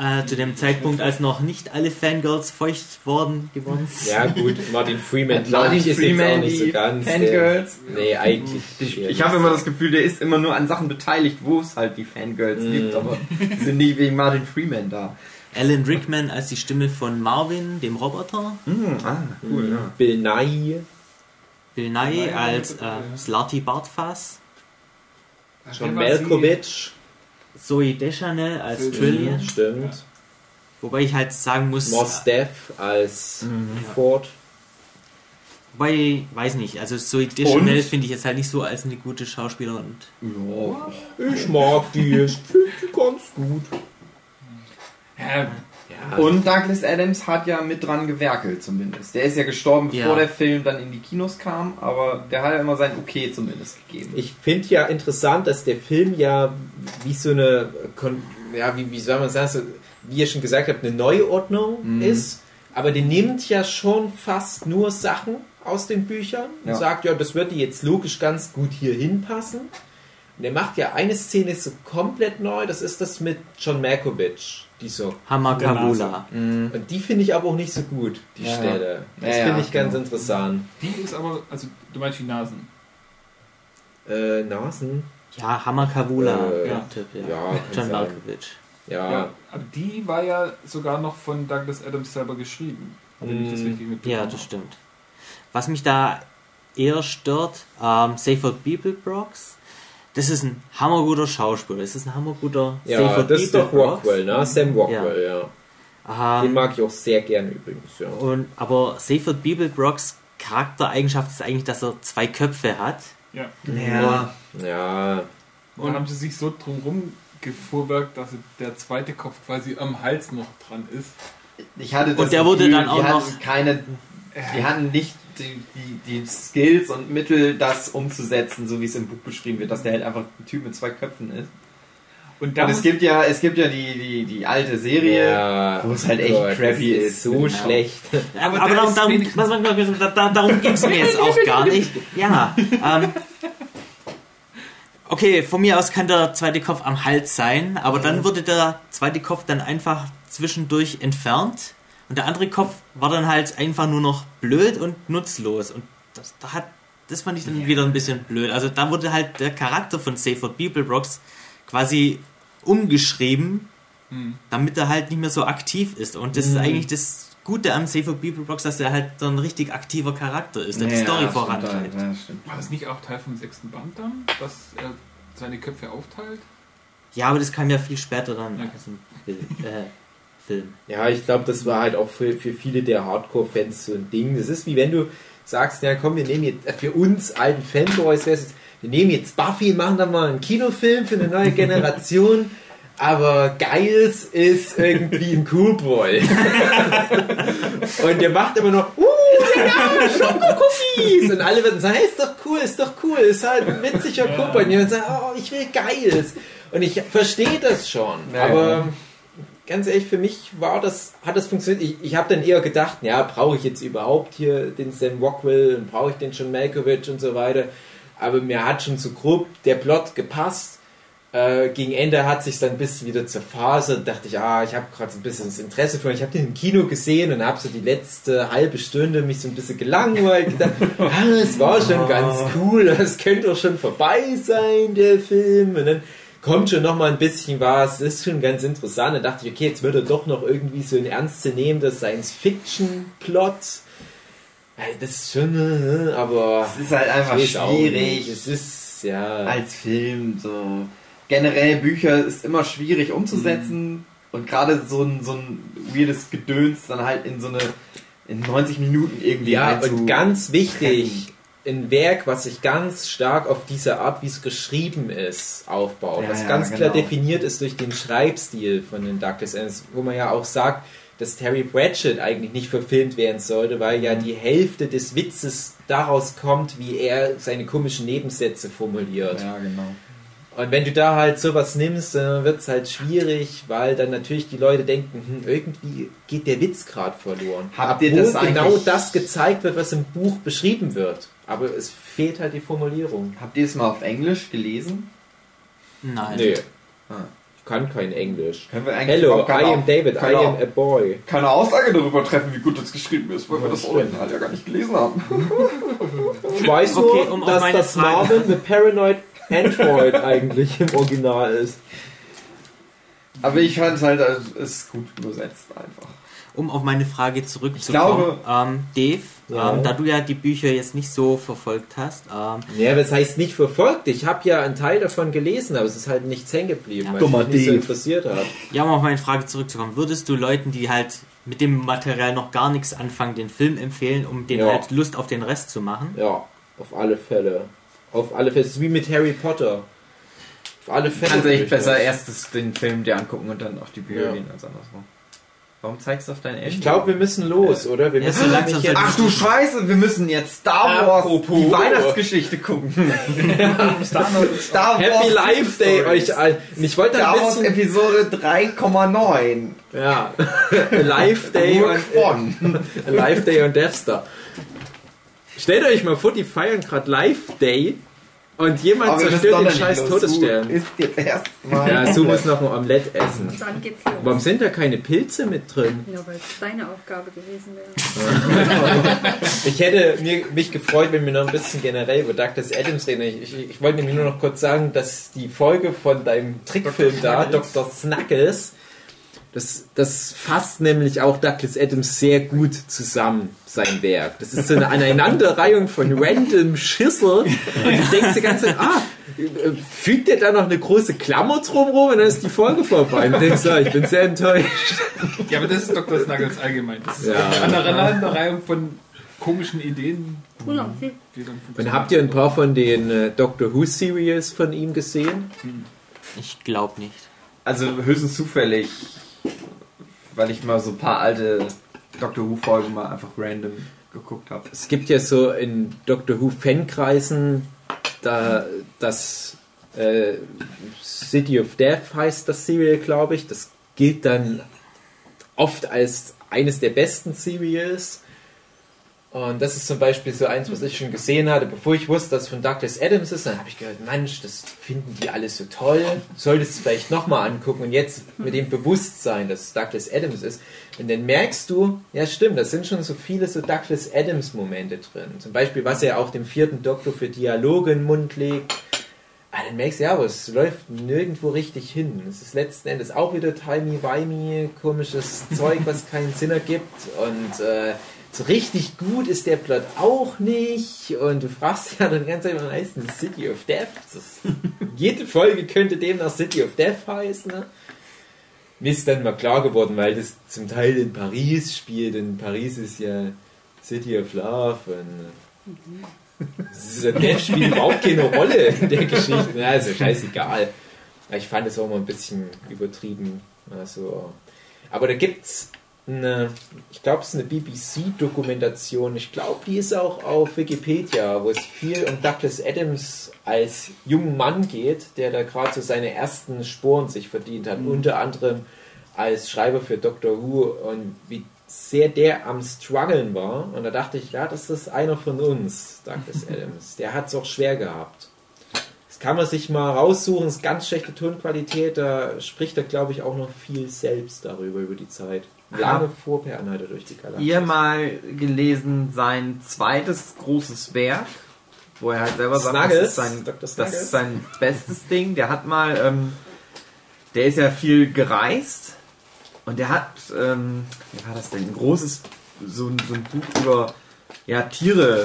Äh, zu dem Zeitpunkt, als noch nicht alle Fangirls feucht worden geworden sind. ja, gut, Martin Freeman, glaube Martin ich, ist jetzt auch Freeman nicht so ganz. Der, Fangirls? nee, eigentlich. Ich, nicht. ich habe immer das Gefühl, der ist immer nur an Sachen beteiligt, wo es halt die Fangirls Mm. gibt, aber die sind nie wegen Martin Freeman da. Alan Rickman als die Stimme von Marvin, dem Roboter. Hm, ah, cool, ja. Bill Nye, Bill Nye Nye, als ja. äh, Slarty Bartfass. John? Malkovich, Zoe Deschanel als Trillian. stimmt. Wobei ich halt sagen muss, Mos Def als Ford. wobei, weiß nicht, also Zoe Deschanel finde ich jetzt halt nicht so als eine gute Schauspielerin. Ja. Ich mag die, ich finde die ganz gut. Ja, Ja, Und Douglas Adams hat ja mit dran gewerkelt zumindest. Der ist ja gestorben, bevor Ja. der Film dann in die Kinos kam, aber der hat ja immer sein Okay zumindest gegeben. Ich finde ja interessant, dass der Film ja wie so eine, ja, wie, wie soll man sagen, so, wie ihr schon gesagt habt, eine Neuordnung Mhm. ist. Aber der nimmt ja schon fast nur Sachen aus den Büchern und Ja. sagt, ja, das würde jetzt logisch ganz gut hier hinpassen. Und er macht ja eine Szene so komplett neu, das ist das mit John Malkovich, die so. Nase. Kavula. Und die finde ich aber auch nicht so gut, die Ja. Stelle. Das Ja, ja, finde ich ganz genau. interessant. die ist aber, also du meinst die Nasen. Äh, Nasen? Ja, Hammer Kavula. Äh, der Typ, ja. ja, John. Malkovich. Ja. Ja, aber die war ja sogar noch von Douglas Adams selber geschrieben. Wenn ich das Mm, richtig mitbekommen Ja, das stimmt. Was mich da eher stört, ähm, Sayford Beeblebrox, das ist ein hammerguter Schauspieler. Das ist ein hammerguter Ja, Sayford das ist doch. Rockwell, ne? Sam Rockwell, ja. Den Ähm, mag ich auch sehr gerne übrigens, ja. und, aber Sayford Beeblebrox Charaktereigenschaft ist eigentlich, dass er zwei Köpfe hat. Ja. Ja, Ja, Und dann haben sie sich so drumherum gefuhrwerkt, dass der zweite Kopf quasi am Hals noch dran ist. ich hatte das Und der wurde Gefühl, dann auch noch- hatten keine, die hatten nicht die, die, die Skills und Mittel, das umzusetzen, so wie es im Buch beschrieben wird, dass der halt einfach ein Typ mit zwei Köpfen ist. Und Und es gibt ja, es gibt ja die, die, die alte Serie, ja. wo es halt echt Gott, crappy das ist. So Genau. schlecht. Aber, Aber darum, ist darum, was man- da- da- darum ging es mir jetzt auch gar nicht. Ja, ähm, okay, von mir aus kann der zweite Kopf am Hals sein, aber dann wurde der zweite Kopf dann einfach zwischendurch entfernt und der andere Kopf war dann halt einfach nur noch blöd und nutzlos und das, da hat, das fand ich dann wieder ein bisschen blöd. Also da wurde halt der Charakter von Sayford Beeblebrox quasi umgeschrieben, Hm. damit er halt nicht mehr so aktiv ist. Und das ist eigentlich das Gute am Safer People Box, dass er halt so ein richtig aktiver Charakter ist, der die Ja, Story stimmt, vorantreibt. Ja, stimmt. War das nicht auch Teil vom sechsten Band dann, dass er seine Köpfe aufteilt? Ja, aber das kam ja viel später dann Ja. als ein Film. Äh, Film. Ja, ich glaube, das war halt auch für, für viele der Hardcore-Fans so ein Ding. Das ist wie wenn du sagst, ja komm, wir nehmen jetzt, äh, für uns alten Fanboys wir nehmen jetzt Buffy, machen da mal einen Kinofilm für eine neue Generation. Aber Geils ist irgendwie ein Coolboy. Und der macht immer noch, uh, genau, Schokokookies. Und alle werden sagen, hey, ist doch cool, ist doch cool, ist halt ein witziger Coolboy. Und die werden sagen, oh, ich will Geils. Und ich verstehe das schon. Ja, aber ja. Ganz ehrlich, für mich war das, hat das funktioniert. Ich, ich habe dann eher gedacht, ja, brauche ich jetzt überhaupt hier den Sam Rockwell und brauche ich den John Malkovich und so weiter. Aber mir hat schon so grob der Plot gepasst. Äh, gegen Ende hat sich dann ein bisschen wieder zerfasert. Dachte ich, ah, ich habe gerade so ein bisschen das Interesse für. Ich habe den im Kino gesehen und habe so die letzte halbe Stunde mich so ein bisschen gelangweilt. Gedacht, ah, es war schon ganz cool. Das könnte doch schon vorbei sein, der Film. Und dann kommt schon noch mal ein bisschen was. Das ist schon ganz interessant. Dann dachte ich, okay, jetzt wird er doch noch irgendwie so ein ernstzunehmender Science-Fiction-Plot. Das ist schon, äh, aber Es ist halt einfach schwierig. Es ist ja. als Film so generell Bücher ist immer schwierig umzusetzen und gerade so ein so ein weirdes Gedöns dann halt in so eine in 90 Minuten irgendwie Ja, und ganz wichtig, ein Werk, was sich ganz stark auf diese Art, wie es geschrieben ist, aufbaut. Ja, was ja, ganz klar genau. definiert ist durch den Schreibstil von den Douglas Adams, wo man ja auch sagt, dass Terry Pratchett eigentlich nicht verfilmt werden sollte, weil ja die Hälfte des Witzes daraus kommt, wie er seine komischen Nebensätze formuliert. ja genau Und wenn du da halt sowas nimmst, dann wird es halt schwierig, weil dann natürlich die Leute denken, hm, irgendwie geht der Witz gerade verloren. Habt ihr das genau das gezeigt wird, was im Buch beschrieben wird. Aber es fehlt halt die Formulierung. habt ihr es mal auf Englisch gelesen Nein. Nee. Ah. Ich kann kein Englisch. können wir eigentlich Hello, überhaupt I keine, am David, I keine, am a boy. keine Aussage darüber treffen wie gut das geschrieben ist weil wir das. Original ja gar nicht gelesen haben Ich weiß Okay, nur, um dass das Marvin the Paranoid Android eigentlich im Original ist. aber ich fand halt also, es ist gut übersetzt einfach Um auf meine Frage zurückzukommen, ähm, Dave, Ja. ähm, da du ja die Bücher jetzt nicht so verfolgt hast, ähm, Ja, das heißt nicht verfolgt. Ich habe ja einen Teil davon gelesen, aber es ist halt nichts hängen geblieben, weil Dummer es mich nicht so interessiert hat. ja, um auf meine Frage zurückzukommen, würdest du Leuten, die halt mit dem Material noch gar nichts anfangen, den Film empfehlen, um den Ja. halt Lust auf den Rest zu machen? Ja, auf alle Fälle. Auf alle Fälle. Es ist wie mit Harry Potter. auf alle Fälle. Kannst du echt besser erst das, den Film dir angucken und dann auf die Bücher Ja. gehen als andersrum. Warum zeigst du auf deinen Eltern? Ich glaube, wir müssen los, oder? Wir Ja, müssen so langsam jetzt. Ach du Scheiße, wir müssen jetzt Star Wars Apropos. die Weihnachtsgeschichte gucken. Star Wars Happy Life Day euch allen. Ich wollte Star ein Wars. Episode 3,9. Ja. Life Day und von. Life Day und Death Star. Stellt euch mal vor, die feiern gerade Life Day und jemand zerstört den scheiß los. Todesstern. Du isst jetzt erstmal. Ja, Sue muss noch ein Omelett essen. Dann geht's los. Warum sind da keine Pilze mit drin? Ja, weil es deine Aufgabe gewesen wäre. Ich hätte mir, mich gefreut, wenn wir noch ein bisschen generell über Douglas Adams reden. Ich, ich, ich wollte nämlich nur noch kurz sagen, dass die Folge von deinem Trickfilm da, Dr. Snuggles, das, das fasst nämlich auch Douglas Adams sehr gut zusammen, sein Werk. Das ist so eine Aneinanderreihung von random Schissel. Und du denkst die ganze Zeit, ah, fügt er da noch eine große Klammer drumherum und dann ist die Folge vorbei. Und denkst, ah, ich bin sehr enttäuscht. Ja, aber das ist Dr. Snuggles allgemein. Das ist Ja. eine Aneinanderreihung von komischen Ideen. Wunderbar. die dann Und habt ihr ein paar von den äh, Doctor Who Series von ihm gesehen? Ich glaube nicht. Also höchstens zufällig, weil ich mal so ein paar alte Doctor Who Folgen mal einfach random geguckt habe. Es gibt ja so in Doctor Who Fankreisen da das äh, City of Death heißt das Serial, glaube ich. Das gilt dann oft als eines der besten Serials. Und das ist zum Beispiel so eins, was ich schon gesehen hatte, bevor ich wusste, dass es von Douglas Adams ist. Dann habe ich gehört, Mensch, das finden die alle so toll. Solltest du vielleicht nochmal angucken. Und jetzt mit dem Bewusstsein, dass es Douglas Adams ist. Und dann merkst du, ja stimmt, da sind schon so viele so Douglas Adams Momente drin. Zum Beispiel, was er auch dem vierten Doktor für Dialoge in den Mund legt. Ah, dann merkst du, ja, aber es läuft nirgendwo richtig hin. Es ist letzten Endes auch wieder timey-wimey, komisches Zeug, was keinen Sinn ergibt. Und äh, so richtig gut ist der Plot auch nicht. Und du fragst ja dann ganz einfach, heißt denn City of Death? Das, jede Folge könnte demnach City of Death heißen. Ne? Mir ist dann mal klar geworden, weil das zum Teil in Paris spielt. Und Paris ist ja City of Love. Und, dieser Death spielt überhaupt keine Rolle in der Geschichte. Ist ja scheißegal. Ich fand es auch mal ein bisschen übertrieben. Also, aber da gibt's eine, ich glaube, es ist eine BBC-Dokumentation. Ich glaube, die ist auch auf Wikipedia, wo es viel um Douglas Adams als jungen Mann geht, der da gerade so seine ersten Sporen sich verdient hat. Unter anderem als Schreiber für Doctor Who und wie sehr der am struggeln war. Und da dachte ich, ja, das ist einer von uns, Douglas Adams. Der hat es auch schwer gehabt. Das kann man sich mal raussuchen, ist ganz schlechte Tonqualität, da spricht er, glaube ich, auch noch viel selbst darüber, über die Zeit. Lange vor Per Anhalter durch die Galaxis. Ihr mal gelesen sein zweites großes Werk, wo er halt selber sagt, das Snuggles, ist, sein, das ist sein bestes Ding. Der hat mal, ähm, der ist ja viel gereist und der hat, ähm, wie war das denn, ein großes, so, ein- so ein Buch über ja, Tiere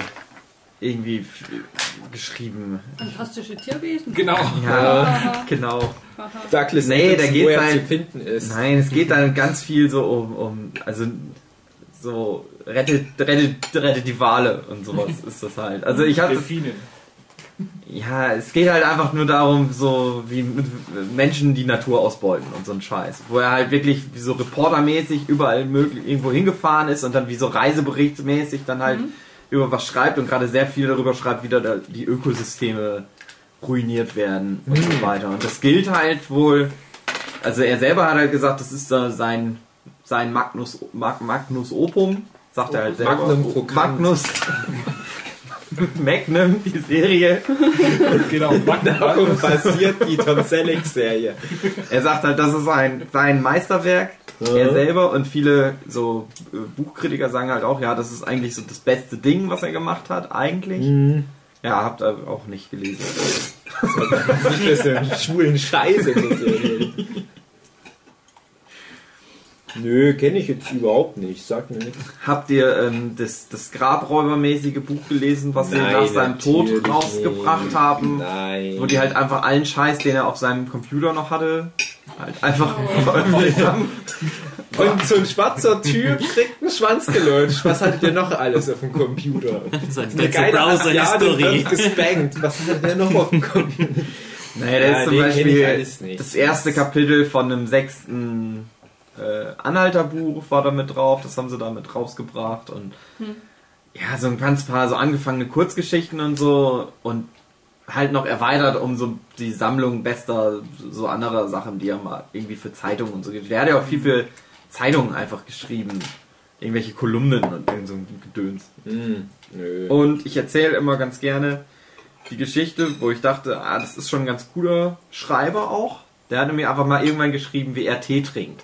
irgendwie geschrieben. Fantastische Tierwesen. Genau. Ja, genau. Douglas Nee, Adams, da geht's wo er halt- zu finden ist. Nein, es geht dann ganz viel so um, um also so rettet, rettet, rettet die Wale und sowas ist das halt. Also ich habe Delfine. ja, es geht halt einfach nur darum, so wie mit Menschen die Natur ausbeuten und so ein Scheiß. Wo er halt wirklich wie so reportermäßig überall möglich irgendwo hingefahren ist und dann wie so reiseberichtsmäßig dann halt über was schreibt und gerade sehr viel darüber schreibt, wie da die Ökosysteme ruiniert werden und so weiter. Und das gilt halt wohl, also er selber hat halt gesagt, das ist sein, sein Magnus, Mag, Magnus Opum, sagt er halt selber. Magnum Programm. Magnus. Magnum, die Serie. Genau. Darum basiert die Tom Selleck-Serie. Er sagt halt, das ist sein, sein Meisterwerk. Er selber und viele so äh, Buchkritiker sagen halt auch, ja, das ist eigentlich so das beste Ding, was er gemacht hat, eigentlich. Ja, habt ihr auch nicht gelesen. Für so einen schwulen Scheiß interessiert. Nö, kenne ich jetzt überhaupt nicht. Sagt mir nichts. Habt ihr ähm, das, das Grabräubermäßige Buch gelesen, was sie Nein, nach seinem Tod rausgebracht nicht. haben? Nein. Wo die halt einfach allen Scheiß, den er auf seinem Computer noch hatte, halt einfach veröffentlicht haben. Und so ein schwarzer Typ kriegt einen Schwanz gelutscht. Was hattet ihr noch alles auf dem Computer? Seine Eine ganze gespankt. Was hattet ihr noch auf dem Computer? Naja, da Ja, ist zum Beispiel das erste Kapitel von einem sechsten äh, Anhalterbuch war da mit drauf, das haben sie da mit rausgebracht und ja, so ein ganz paar so angefangene Kurzgeschichten und so und halt noch erweitert um so die Sammlung bester so anderer Sachen, die er mal irgendwie für Zeitungen und so gibt. Der hat ja auch viel für Zeitungen einfach geschrieben. Irgendwelche Kolumnen und irgend so ein Gedöns. Nö. Und ich erzähle immer ganz gerne die Geschichte, wo ich dachte, ah, das ist schon ein ganz cooler Schreiber auch. Der hatte mir einfach mal irgendwann geschrieben, wie er Tee trinkt.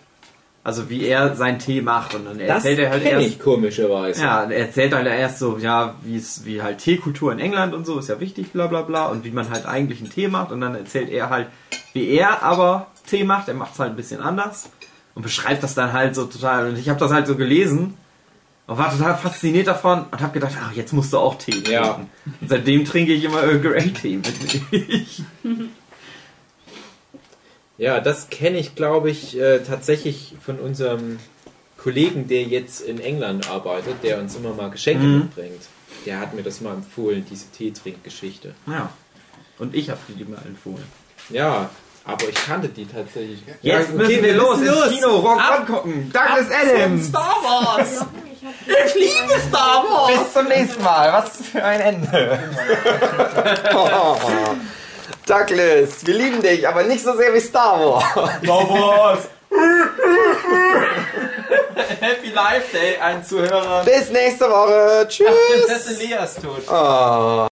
Also wie er seinen Tee macht. Und dann das erzählt er halt erst. ich komischerweise. Ja, er erzählt halt erst so, ja, wie es, wie halt Teekultur in England und so ist ja wichtig, bla bla bla, und wie man halt eigentlich einen Tee macht. Und dann erzählt er halt, wie er aber Tee macht. Er macht es halt ein bisschen anders und beschreibt das dann halt so total. Und ich habe das halt so gelesen und war total fasziniert davon und habe gedacht, ach, jetzt musst du auch Tee trinken. Ja. Und seitdem trinke ich immer Earl Grey Tee mit. Ja, das kenne ich, glaube ich, äh, tatsächlich von unserem Kollegen, der jetzt in England arbeitet, der uns immer mal Geschenke Mhm. mitbringt. Der hat mir das mal empfohlen, diese Teetrinkgeschichte. Ja. Und ich habe die mal empfohlen. Ja, aber ich kannte die tatsächlich. Jetzt Ja, müssen okay, wir los ins Kino, Rock angucken. Douglas Adams. Star Wars! Ich liebe Star Wars. Bis zum nächsten Mal. Was für ein Ende. Douglas, wir lieben dich, aber nicht so sehr wie Star Wars. Star Wars! Happy Life Day, ein Zuhörer. Bis nächste Woche. Tschüss. Prinzessin Lea ist tot. Oh.